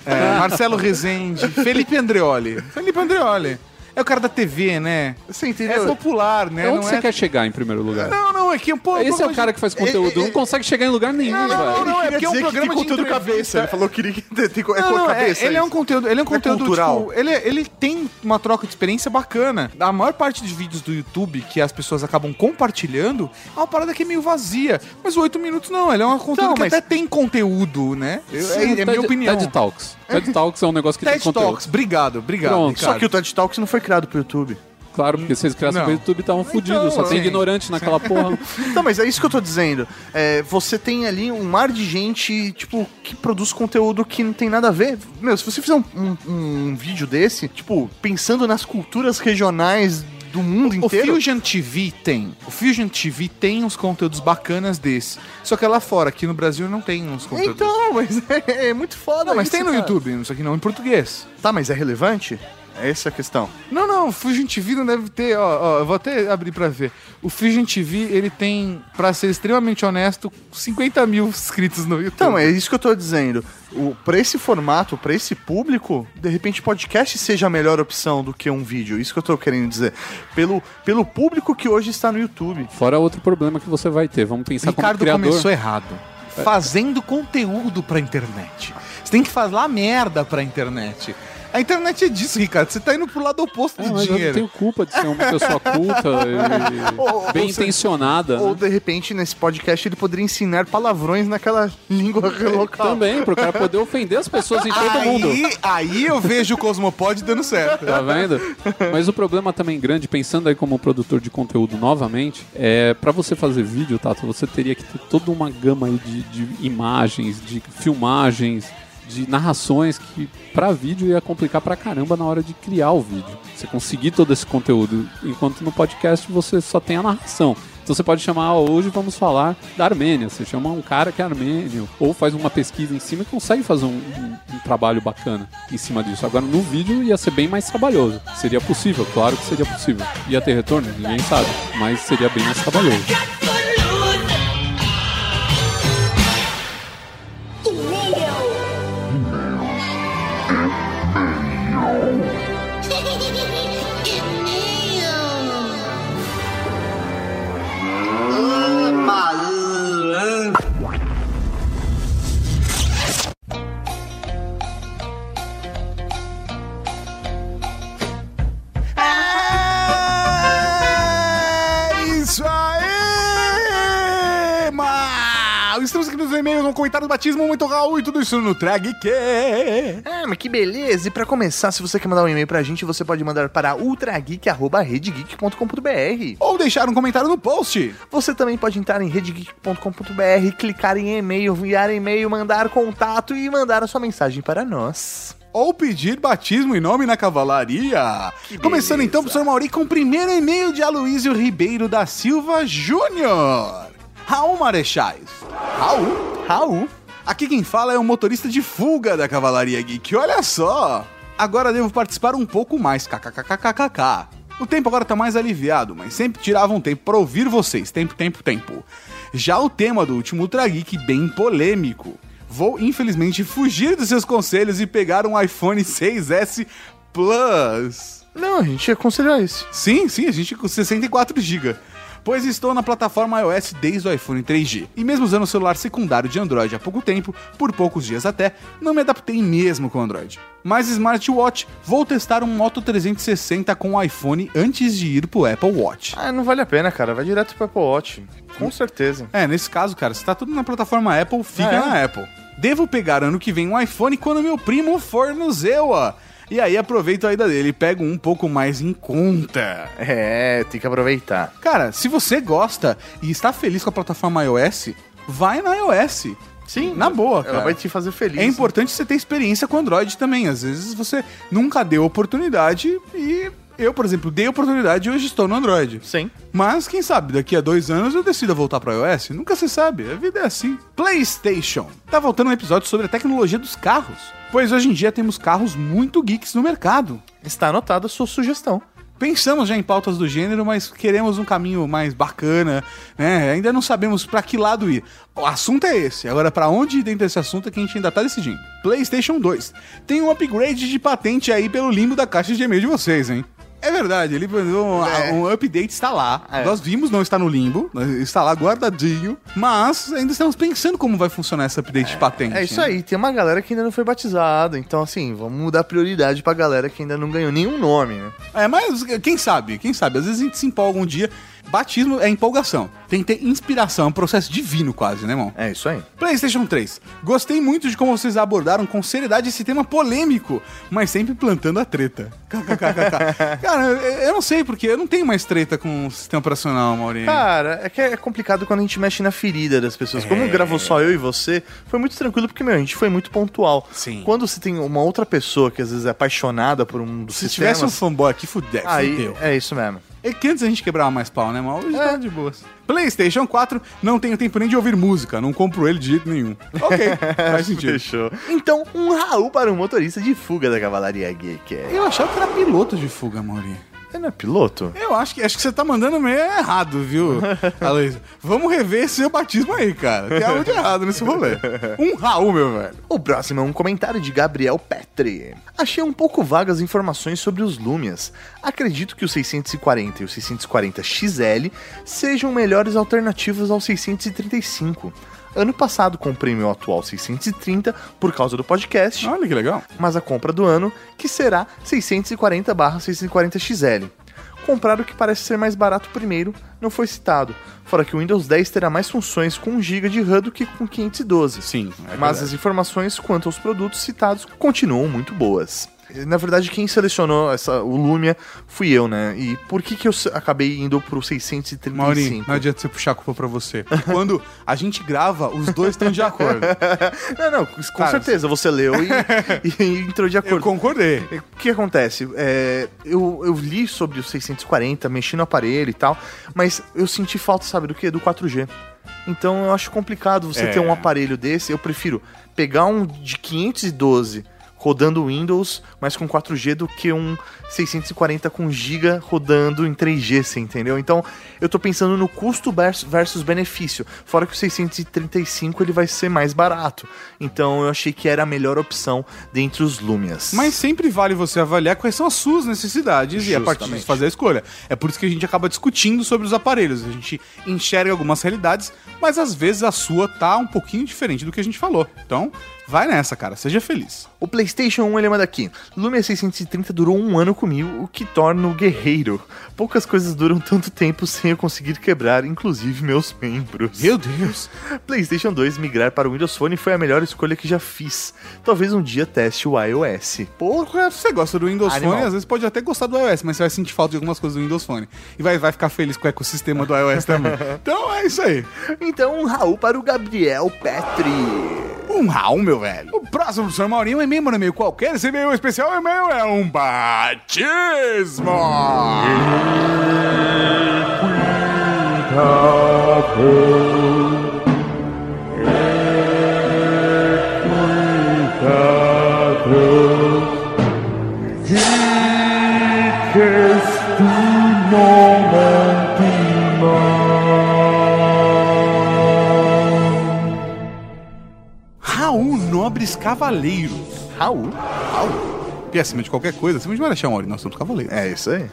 É, Marcelo Rezende, Felipe Andreoli. Felipe Andreoli. É o cara da TV, né? Você É entendeu? popular, né? Onde não você é... quer chegar em primeiro lugar? Não, não, é que um pouco. Esse é o cara que faz conteúdo, não consegue chegar em lugar nenhum, Não, não, velho. não, não, é porque é um que programa tem de cabeça. Ele falou que queria que é não, é- cabeça. ele é um conteúdo, ele é um conteúdo cultural. tipo, ele, ele tem uma troca de experiência bacana. A maior parte dos vídeos do YouTube que as pessoas acabam compartilhando é uma parada que é meio vazia. Mas o 8 minutos não, ele é um conteúdo que mas- até tem conteúdo, né? É, é TED- minha opinião. TED Talks. TED Talks é um negócio que TED tem conteúdo. Talks, obrigado, obrigado. Só que o TED Talks não foi criado pro YouTube. Claro, porque vocês criassem Não. pro YouTube estavam fudidos, só tem sim. ignorante naquela porra. [LAUGHS] Então, mas é isso que eu tô dizendo. É, você tem ali um mar de gente, tipo, que produz conteúdo que não tem nada a ver. Meu, se você fizer um, um- um vídeo desse, tipo, pensando nas culturas regionais do mundo O inteiro. Fusion TV tem. O Fusion TV tem uns conteúdos bacanas desse. Só que lá fora, aqui no Brasil, não tem uns conteúdos. Então, mas [LAUGHS] é, é muito foda. não, mas isso, tem no cara. YouTube, só que não em português. Tá, mas é relevante? Essa é a questão. Não, não, o Fusion TV não deve ter, ó, ó, eu vou até abrir pra ver. O Fusion TV, ele tem, pra ser extremamente honesto, 50 mil inscritos no YouTube. Então, é isso que eu tô dizendo. O, pra esse formato, pra esse público, de repente podcast seja a melhor opção do que um vídeo. Isso que eu tô querendo dizer. Pelo, pelo público que hoje está no YouTube. Fora outro problema que você vai ter. Vamos pensar Ricardo como criador. começou errado. Fazendo conteúdo pra internet. Você tem que falar merda pra internet. A internet é disso, Ricardo. Você tá indo pro lado oposto Ah, do mas eu não dinheiro. tenho culpa de ser uma pessoa [LAUGHS] culta e Ou- bem ou você- intencionada. Ou né? de repente nesse podcast ele poderia ensinar palavrões naquela [LAUGHS] língua local. Também, pro cara poder ofender as pessoas em todo mundo. Aí, aí eu vejo o Cosmopod dando certo. Tá vendo? Mas o problema também grande, pensando aí como produtor de conteúdo novamente, é para você fazer vídeo, Tato, você teria que ter toda uma gama aí de, de imagens, de filmagens, de narrações que pra vídeo ia complicar pra caramba na hora de criar o vídeo. Você conseguir todo esse conteúdo, enquanto no podcast você só tem a narração. Então você pode chamar, "Ah, hoje vamos falar da Armênia. Você chama um cara que é armênio, ou faz uma pesquisa em cima e consegue fazer um, um- um trabalho bacana em cima disso. Agora no vídeo ia ser bem mais trabalhoso. Seria possível, claro que seria possível. Ia ter retorno? Ninguém sabe. Mas seria bem mais trabalhoso. Bye. E-mails, no comentário do batismo, muito Raul e tudo isso no Trag que Ah, mas que beleza! E pra começar, se você quer mandar um e-mail pra gente, você pode mandar para ultrageek.redgeek.com.br. Ou deixar um comentário no post. Você também pode entrar em redgeek.com.br, clicar em e-mail, enviar e-mail, mandar contato e mandar a sua mensagem para nós. Ou pedir batismo e nome na cavalaria. Começando então, professor Mauri, com o primeiro e-mail de Aloysio Ribeiro da Silva Júnior. Raul Marechais. Raul? Raul. Aqui quem fala é o motorista de fuga da Cavalaria Geek. Olha só! Agora devo participar um pouco mais. KKKKKK. O tempo agora tá mais aliviado, mas sempre tirava um tempo para ouvir vocês. Tempo, tempo, tempo. Já o tema do último Ultra Geek bem polêmico. vou infelizmente fugir dos seus conselhos e pegar um iPhone 6S Plus. Não, a gente ia aconselhar esse. Sim, sim, a gente com 64 GB. Pois estou na plataforma iOS desde o iPhone 3G. E mesmo usando o celular secundário de Android há pouco tempo, por poucos dias até, não me adaptei mesmo com o Android. Mas smartwatch, vou testar um Moto 360 com o iPhone antes de ir pro Apple Watch. Ah, não vale a pena, cara. Vai direto pro Apple Watch. Com certeza. É, nesse caso, cara, se tá tudo na plataforma Apple, fica Ah, é? na Apple. Devo pegar ano que vem um iPhone quando meu primo for no Zewa. E aí aproveito a ida dele e pego um pouco mais em conta. É, tem que aproveitar. Cara, se você gosta e está feliz com a plataforma iOS, vai na iOS. Sim. Na boa, Ela cara. vai te fazer feliz. É importante você ter experiência com Android também. Às vezes você nunca deu oportunidade e eu, por exemplo, dei oportunidade e hoje estou no Android. Sim. Mas quem sabe, daqui a dois anos eu decido voltar para iOS? Nunca se sabe, a vida é assim. PlayStation. Tá voltando um episódio sobre a tecnologia dos carros. Pois hoje em dia temos carros muito geeks no mercado. Está anotada a sua sugestão. Pensamos já em pautas do gênero, mas queremos um caminho mais bacana, né? Ainda não sabemos pra que lado ir. O assunto é esse. Agora, pra onde ir dentro desse assunto é que a gente ainda tá decidindo. PlayStation 2. Tem um upgrade de patente aí pelo limbo da caixa de e-mail de vocês, hein? É verdade, ele mandou um, É. um update, está lá. É. Nós vimos, não está no limbo, está lá guardadinho. Mas ainda estamos pensando como vai funcionar esse update de patente. É isso né? aí, tem uma galera que ainda não foi batizada. Então, assim, vamos dar prioridade pra galera que ainda não ganhou nenhum nome, né? É, mas quem sabe, quem sabe? Às vezes a gente se empolga um dia. Batismo é empolgação. Tem que ter inspiração, é um processo divino quase, né, irmão? É isso aí. PlayStation 3. Gostei muito de como vocês abordaram com seriedade esse tema polêmico, mas sempre plantando a treta. [LAUGHS] Cara, eu não sei porque eu não tenho mais treta com o sistema operacional, Maurinho. Cara, é que é complicado quando a gente mexe na ferida das pessoas. Como gravou só eu e você, foi muito tranquilo porque, meu, a gente foi muito pontual. Sim. Quando você tem uma outra pessoa que às vezes é apaixonada por um dos Se sistemas... tivesse um fanboy aqui, fudeu. Aí, fudeu. é isso mesmo. É que antes a gente quebrava mais pau, né, mas hoje É. tá de boas. PlayStation 4, não tenho tempo nem de ouvir música, não compro ele de jeito nenhum. Ok, [LAUGHS] faz sentido. Fechou. Então, um Raul para um motorista de fuga da Cavalaria Geek. Eu achava que era piloto de fuga, Maurinho. Você não é piloto? Eu acho que, acho que você tá mandando meio errado, viu, [LAUGHS] Aloysio? Vamos rever seu batismo aí, cara. Tem algo de errado nesse rolê. Um Raul, meu velho. O próximo é um comentário de Gabriel Petri. Achei um pouco vagas informações sobre os Lumias. Acredito que o 640 e o 640 XL sejam melhores alternativas ao 635. Ano passado comprei meu atual 630 por causa do podcast, Olha que legal. mas a compra do ano que será 640/640 XL. Comprar o que parece ser mais barato primeiro não foi citado, fora que o Windows 10 terá mais funções com 1 GB de RAM do que com 512. Sim, é Mas as informações quanto aos produtos citados continuam muito boas. Na verdade, quem selecionou essa, o Lumia fui eu, né? E por que, que eu acabei indo pro 635? Maurinho, não adianta você puxar a culpa pra você. Quando a gente grava, os dois estão de acordo. [LAUGHS] Não, não, com Cara, certeza. Você leu e, [LAUGHS] e entrou de Eu acordo. concordei. O que acontece? É, eu, eu li sobre o 640, mexi no aparelho e tal, mas eu senti falta, sabe, do que? Do 4G. Então eu acho complicado você É. ter um aparelho desse. Eu prefiro pegar um de 512 rodando Windows, mas com 4G, do que um 640 com GB rodando em 3G, você entendeu? Então eu tô pensando no custo vers- versus benefício. Fora que o 635 ele vai ser mais barato. Então eu achei que era a melhor opção dentre os Lumias. Mas sempre vale você avaliar quais são as suas necessidades e a partir Justamente. disso fazer a escolha. É por isso que a gente acaba discutindo sobre os aparelhos. A gente enxerga algumas realidades, mas às vezes a sua tá um pouquinho diferente do que a gente falou. Então, vai nessa, cara. Seja feliz. O PlayStation 1 ele manda aqui. Lumia 630 durou um ano comigo, o que torna o guerreiro. Poucas coisas duram tanto tempo sem eu conseguir quebrar, inclusive meus membros. Meu Deus. PlayStation 2 migrar para o Windows Phone foi a melhor escolha que já fiz. Talvez um dia teste o iOS. Porra, você gosta do Windows Animal. Phone, às vezes pode até gostar do iOS, mas você vai sentir falta de algumas coisas do Windows Phone. E vai, vai ficar feliz com o ecossistema do iOS também. [LAUGHS] Então é isso aí. Então, um Raul para o Gabriel Petri. Um Raul, meu velho. O próximo do Sr. Maurinho, um e-mail, mano, e-mail qualquer. Esse e-mail especial, o e-mail é um batismo. Nobres cavaleiros. Raul? Que é acima de qualquer coisa, acima de Marechal Mori, nós somos cavaleiros. É isso aí.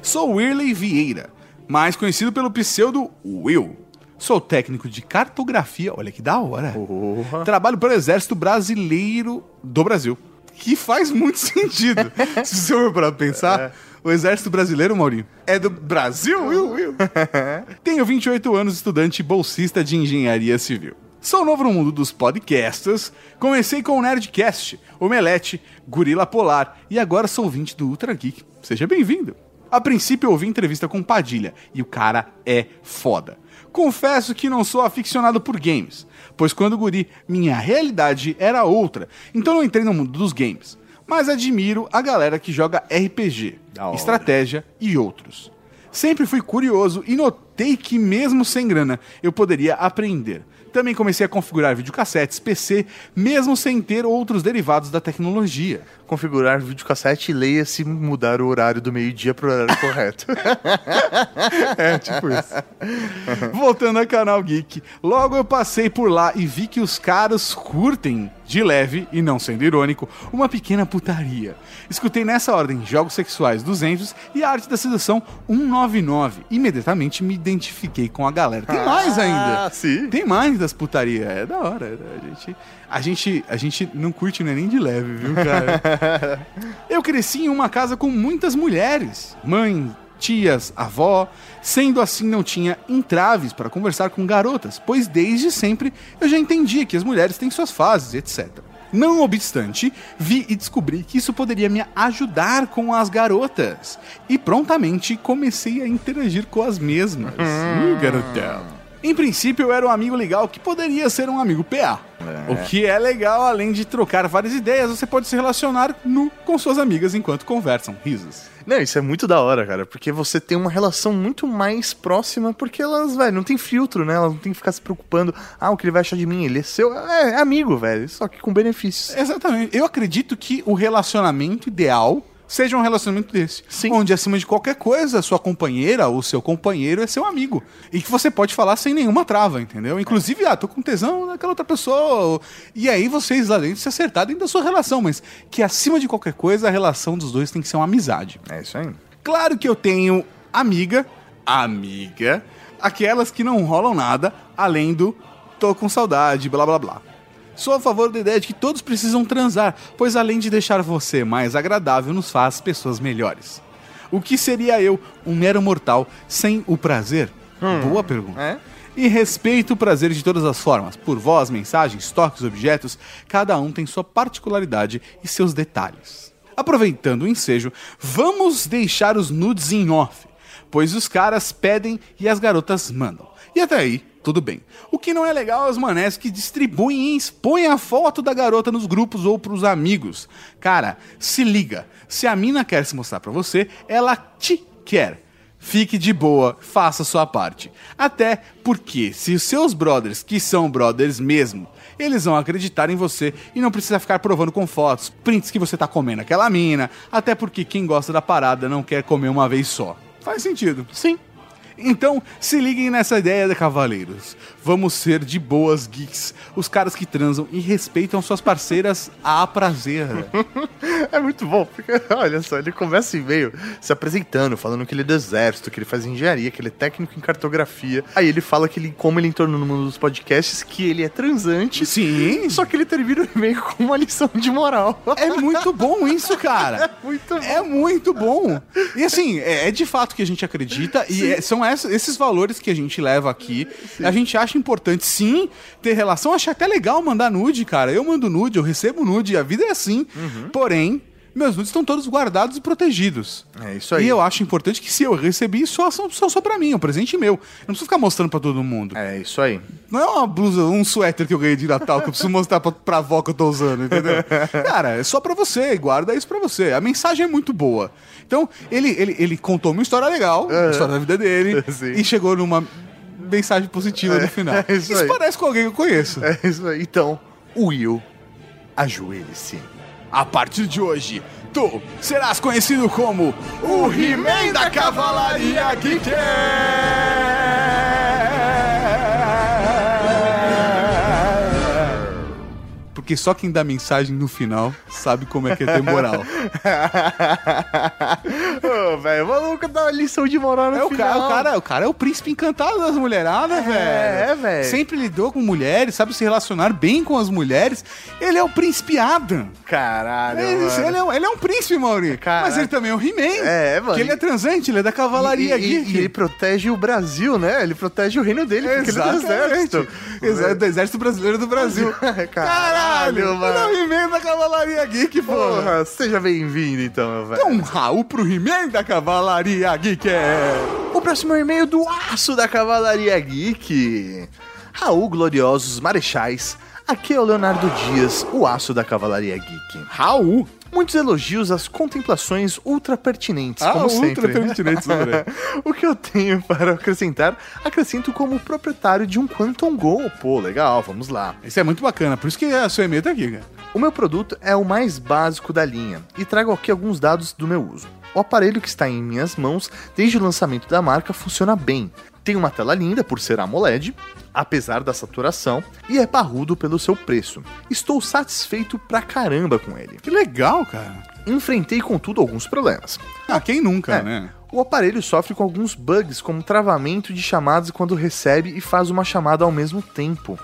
Sou Wirley Vieira, mais conhecido pelo pseudo Will. Sou técnico de cartografia, olha que da hora. Porra. Trabalho para o Exército Brasileiro do Brasil. Que faz muito [LAUGHS] sentido. Se você for para pensar, o Exército Brasileiro, Maurinho, é do Brasil, Will, Will. [LAUGHS] Tenho 28 anos, estudante e bolsista de engenharia civil. Sou novo no mundo dos podcasts. Comecei com o Nerdcast, Omelete, Gorila Polar e agora sou ouvinte do Ultra Geek. Seja bem-vindo. A princípio eu ouvi entrevista com Padilha e o cara é foda. Confesso que não sou aficionado por games, pois quando guri minha realidade era outra, então não entrei no mundo dos games. Mas admiro a galera que joga RPG, estratégia e outros. Sempre fui curioso e notei que mesmo sem grana eu poderia aprender. Também comecei a configurar videocassetes, PC, mesmo sem ter outros derivados da tecnologia. Configurar videocassete e leia se mudar o horário do meio-dia pro horário [LAUGHS] correto. [LAUGHS] É, tipo isso. Voltando ao canal Geek, logo eu passei por lá e vi que os caras curtem, de leve e não sendo irônico, uma pequena putaria. Escutei nessa ordem Jogos Sexuais 200 e a Arte da Sedução 199. Imediatamente me identifiquei com a galera. Tem mais ainda. Ah, sim. Tem mais das putarias. É da hora. A gente, a gente, a gente não curte né, nem de leve, viu, cara? [LAUGHS] [LAUGHS] Eu cresci em uma casa com muitas mulheres. Mãe, tias, avó. Sendo assim, não tinha entraves para conversar com garotas, pois desde sempre eu já entendia que as mulheres têm suas fases, etc. Não obstante, vi e descobri que isso poderia me ajudar com as garotas. E prontamente comecei a interagir com as mesmas. Uh, garotão. Em princípio, eu era um amigo legal que poderia ser um amigo PA. O que é legal, além de trocar várias ideias, você pode se relacionar nu com suas amigas enquanto conversam. Risos. Não, isso é muito da hora, cara, porque você tem uma relação muito mais próxima, porque elas, velho, não tem filtro, né? Elas não tem que ficar se preocupando, ah, o que ele vai achar de mim? Ele é seu, é, é amigo, velho, só que com benefícios. Exatamente. Eu acredito que o relacionamento ideal seja um relacionamento desse. Sim. Onde, acima de qualquer coisa, sua companheira ou seu companheiro é seu amigo. E que você pode falar sem nenhuma trava, entendeu? Inclusive, ah, tô com tesão naquela outra pessoa. E aí vocês lá dentro se acertarem da sua relação. Mas que, acima de qualquer coisa, a relação dos dois tem que ser uma amizade. É isso aí. Claro que eu tenho amiga, amiga, aquelas que não rolam nada, além do tô com saudade, blá blá blá. Sou a favor da ideia de que todos precisam transar, pois além de deixar você mais agradável, nos faz pessoas melhores. O que seria eu, um mero mortal, sem o prazer? Boa pergunta. É? E respeito o prazer de todas as formas. Por voz, mensagens, toques, objetos, cada um tem sua particularidade e seus detalhes. Aproveitando o ensejo, vamos deixar os nudes em off, pois os caras pedem e as garotas mandam. E até aí, tudo bem. O que não é legal é os manés que distribuem e expõem a foto da garota nos grupos ou pros amigos. Cara, se liga. Se a mina quer se mostrar pra você, ela te quer. Fique de boa, faça sua parte. Até porque, se os seus brothers, que são brothers mesmo, eles vão acreditar em você e não precisa ficar provando com fotos, prints que você tá comendo aquela mina, até porque quem gosta da parada não quer comer uma vez só. Faz sentido. Sim. Então, se liguem nessa ideia de cavaleiros. Vamos ser de boas geeks, os caras que transam e respeitam suas parceiras a prazer. [LAUGHS] É muito bom, porque [LAUGHS] olha só, ele começa o e-mail se apresentando, falando que ele é do exército, que ele faz engenharia, que ele é técnico em cartografia. Aí ele fala que ele, como ele entrou no mundo dos podcasts, que ele é transante. Sim. Só que ele termina o e-mail com uma lição de moral. É muito bom isso, cara. [LAUGHS] muito bom. É muito bom. E assim, é, é de fato que a gente acredita e é- são essa- esses valores que a gente leva aqui. A gente acha importante, sim, ter relação. Acho até legal mandar nude, cara. Eu mando nude, eu recebo nude, a vida é assim. Porém, meus nudes estão todos guardados e protegidos. É isso aí. E eu acho importante que se eu recebi, só são, são só pra mim, é um presente meu. Eu não preciso ficar mostrando pra todo mundo. É isso aí. Não é uma blusa, um suéter que eu ganhei de Natal que eu preciso mostrar pra, pra avó que eu tô usando, entendeu? [LAUGHS] Cara, é só pra você, guarda isso pra você. A mensagem é muito boa. Então, ele, ele, ele contou uma história legal, a história da vida dele, [LAUGHS] Sim. e chegou numa mensagem positiva no final. é isso isso parece com alguém que eu conheço. É isso aí. Então, Will, ajoelhe-se. A partir de hoje, tu serás conhecido como o He-Man da Cavalaria Geek. Porque só quem dá mensagem no final sabe como é que é ter moral. [LAUGHS] Ô, velho, o maluco dá uma lição de moral no É o final. cara, o cara, o cara é o príncipe encantado das mulheradas, velho. é, velho. Sempre lidou com mulheres, sabe se relacionar bem com as mulheres. Ele é o príncipe Adam. Caralho, Ele, ele é, um- ele é um príncipe, Mauri. Caraca. Mas ele também é um He-Man. É, mano. Que ele é transante, ele é da cavalaria e, e- e ele protege o Brasil, né? Ele protege o reino dele, porque ele é do exército. Exato, do Exército Brasileiro do Brasil. [LAUGHS] Caralho, Caralho, mano. Ele é o He-Man da Cavalaria Geek, porra. Porra, seja bem-vindo então, meu velho. Então, Raul pro He-Man da Cavalaria Geek é... O próximo e-mail do Aço da Cavalaria Geek. Raul Gloriosos Marechais. Aqui é o Leonardo Dias, o Aço da Cavalaria Geek. Raul. Muitos elogios às contemplações ultra pertinentes, Ah, como ultra sempre. né? pertinentes, André. [LAUGHS] o que eu tenho para acrescentar, acrescento como proprietário de um Quantum Go. Pô, legal, vamos lá. Isso é muito bacana, por isso que a sua e-mail tá aqui, cara. O meu produto é o mais básico da linha e trago aqui alguns dados do meu uso. O aparelho que está em minhas mãos desde o lançamento da marca funciona bem. Tem uma tela linda por ser AMOLED, apesar da saturação, e é parrudo pelo seu preço. Estou satisfeito pra caramba com ele. Que legal, cara. Enfrentei, contudo, alguns problemas. Ah, quem nunca, É. né? O aparelho sofre com alguns bugs, como travamento de chamadas quando recebe e faz uma chamada ao mesmo tempo,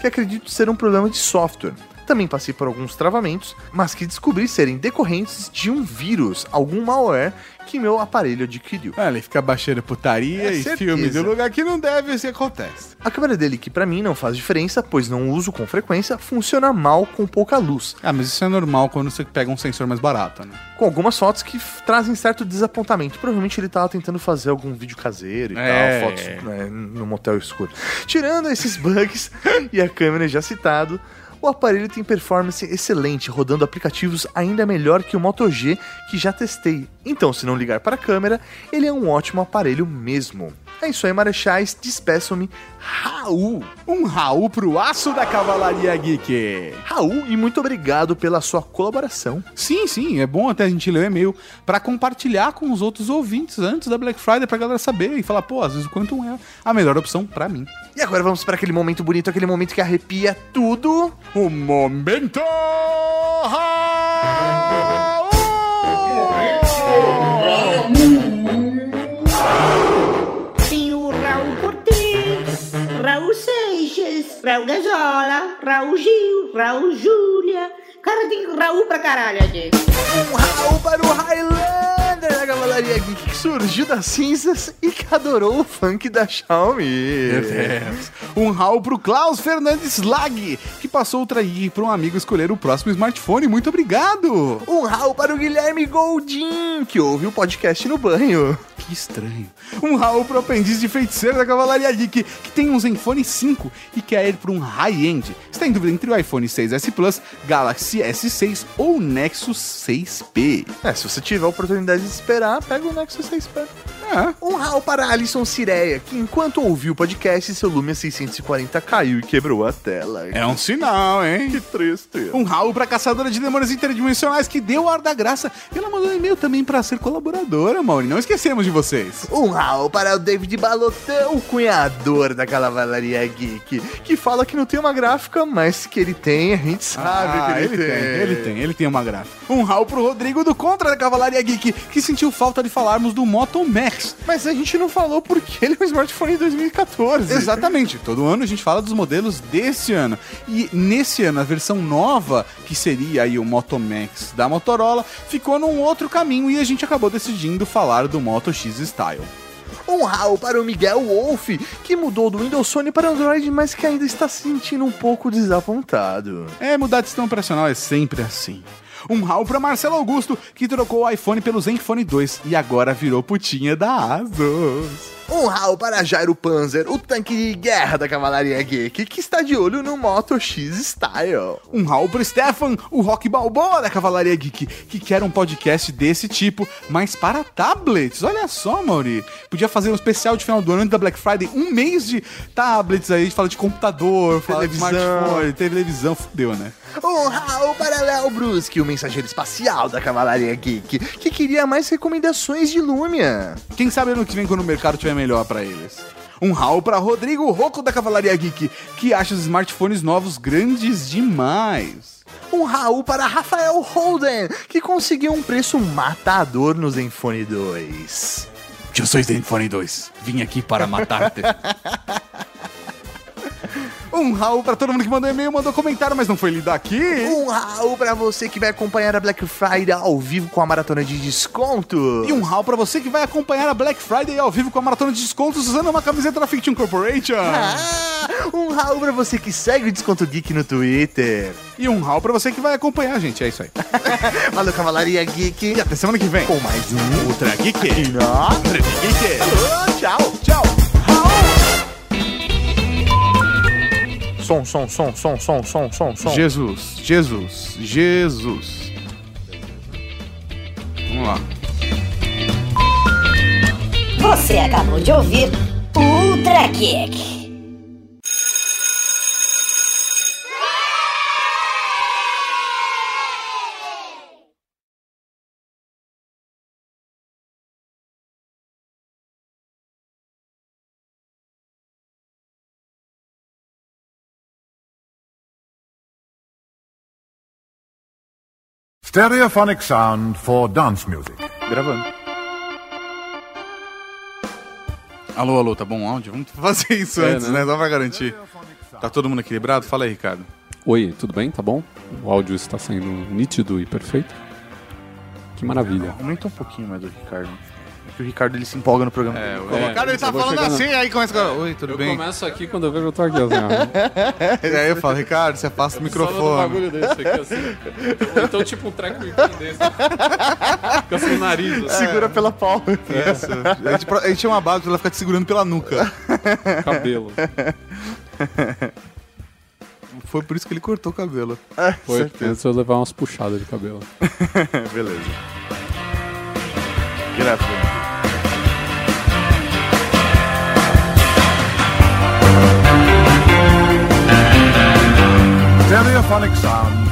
que acredito ser um problema de software. Também passei por alguns travamentos, mas que descobri serem decorrentes de um vírus, algum malware que meu aparelho adquiriu. Ah, ele fica baixando putaria É e certeza. filme de lugar que não deve se acontece. A câmera dele, que pra mim não faz diferença, pois não uso com frequência, funciona mal com pouca luz, Ah, mas isso é normal quando você pega um sensor mais barato, né? com algumas fotos que trazem certo desapontamento. Provavelmente ele tava tentando fazer algum vídeo caseiro e É. tal, fotos né, no motel escuro. Tirando esses [LAUGHS] bugs e a câmera já citado, o aparelho tem performance excelente, rodando aplicativos ainda melhor que o Moto G que já testei. Então, se não ligar para a câmera, ele é um ótimo aparelho mesmo. É isso aí, Marechais. Despeçam-me, Raul. Um Raul pro aço da Cavalaria Geek. Raul, e muito obrigado pela sua colaboração. Sim, sim, é bom até a gente ler o e-mail pra compartilhar com os outros ouvintes antes da Black Friday pra galera saber e falar, pô, às vezes o Quantum é a melhor opção pra mim. E agora vamos para aquele momento bonito, aquele momento que arrepia tudo. O momento Raul Gazola, Raul Gil, Raul Júlia. Cara, tem Raul pra caralho aqui. Um Raul para o Highlander da Cavalaria Geek, que surgiu das cinzas e que adorou o funk da Xiaomi. Um Raul pro Klaus Fernandes Lag, que passou o trair pra um amigo escolher o próximo smartphone. Muito obrigado! Um Raul para o Guilherme Goldin, que ouve o podcast no banho. Que estranho. Um Raul pro aprendiz de feiticeiro da Cavalaria Geek, que tem um Zenfone 5 e quer ir para um high-end. Está em dúvida entre o iPhone 6S Plus, Galaxy S6 ou Nexus 6P. É, se você tiver a oportunidade de esperar, pega o Nexus 6P. É. Um Raul para Alisson Cireia, que enquanto ouviu o podcast, seu Lumia 640 caiu e quebrou a tela. É um sinal, hein? Que triste. Um Raul pra caçadora de demônios interdimensionais que deu o ar da graça. E ela mandou um e-mail também pra ser colaboradora, Mauri. Não esquecemos de vocês. Um Raul para o David Balotão, o cunhador da Cavalaria Geek, que fala que não tem uma gráfica, mas que ele tem, a gente sabe Ah, que ele, tem. ele tem, ele tem uma gráfica. Um Raul pro Rodrigo do Contra da Cavalaria Geek, que sentiu falta de falarmos do Moto Mas a gente não falou porque ele é um smartphone de 2014. Exatamente, todo ano a gente fala dos modelos desse ano. E nesse ano, a versão nova, que seria aí o Moto Max da Motorola, ficou num outro caminho e a gente acabou decidindo falar do Moto X Style. Um Raul para o Miguel Wolf, que mudou do Windows Phone para Android, mas que ainda está se sentindo um pouco desapontado. É, mudar de sistema operacional é sempre assim. Um Raul pra Marcelo Augusto, que trocou o iPhone pelo Zenfone 2 e agora virou putinha da Asus. Um Raul para Jairo Panzer, o tanque de guerra da Cavalaria Geek, que está de olho no Moto X Style. Um Raul pro Stefan, o Rock Balboa da Cavalaria Geek, que quer um podcast desse tipo, mas para tablets. Olha só, Mauri. Podia fazer um especial de final do ano antes da Black Friday, um mês de tablets aí, a gente fala de computador, fala de Televisão. smartphone, televisão, fudeu, né? Um Raul para Léo Bruschi, o mensageiro espacial da Cavalaria Geek, que queria mais recomendações de Lumia. Quem sabe ano que vem, quando o mercado estiver melhor pra eles. Um Raul para Rodrigo Rocco da Cavalaria Geek, que acha os smartphones novos grandes demais. Um Raul para Rafael Holden, que conseguiu um preço matador no Zenfone 2. Eu sou Zenfone 2, vim aqui para matar-te. [LAUGHS] um Raul para todo mundo que mandou e-mail, mandou comentário, mas não foi lido aqui. Um Raul para você que vai acompanhar a Black Friday ao vivo com a maratona de desconto. E um Raul para você que vai acompanhar a Black Friday ao vivo com a maratona de descontos usando uma camiseta da Fiction Corporation. Ah, um Raul para você que segue o Desconto Geek no Twitter. E um Raul para você que vai acompanhar a gente, é isso aí. [LAUGHS] Valeu, Cavalaria Geek. E até semana que vem. Com mais um Ultra Geek. Não. Ultra Geek. Alô, tchau. Som, som, som, som, som, som, som, som. Jesus, Jesus, Jesus. Vamos lá. Você acabou de ouvir Ultra Kick. Stereophonic sound for dance music. Gravando. Alô, alô, tá bom o áudio? Vamos fazer isso É, antes, né? né? Só pra garantir. Tá todo mundo equilibrado? Fala aí, Ricardo. Oi, tudo bem? Tá bom? O áudio está sendo nítido e perfeito? Que maravilha. Aumenta um pouquinho mais do Ricardo. É que o Ricardo ele se empolga no programa. É, o É, Ricardo ele tá eu falando chegando. assim, aí começa com. Oi, tudo Eu bem? começo aqui quando eu vejo eu tô aqui, assim. [LAUGHS] E aí eu falo, Ricardo, você afasta o microfone. bagulho desse aqui, assim. Ou Então, tipo, um treco desse. Fica assim no nariz, assim, Segura pela palma. Isso. A gente, a gente tinha uma base pra ela ficar te segurando pela nuca. cabelo. Foi por isso que ele cortou o cabelo. Foi antes eu levar umas puxadas de cabelo. [LAUGHS] Beleza. Grafo. Stereophonic sound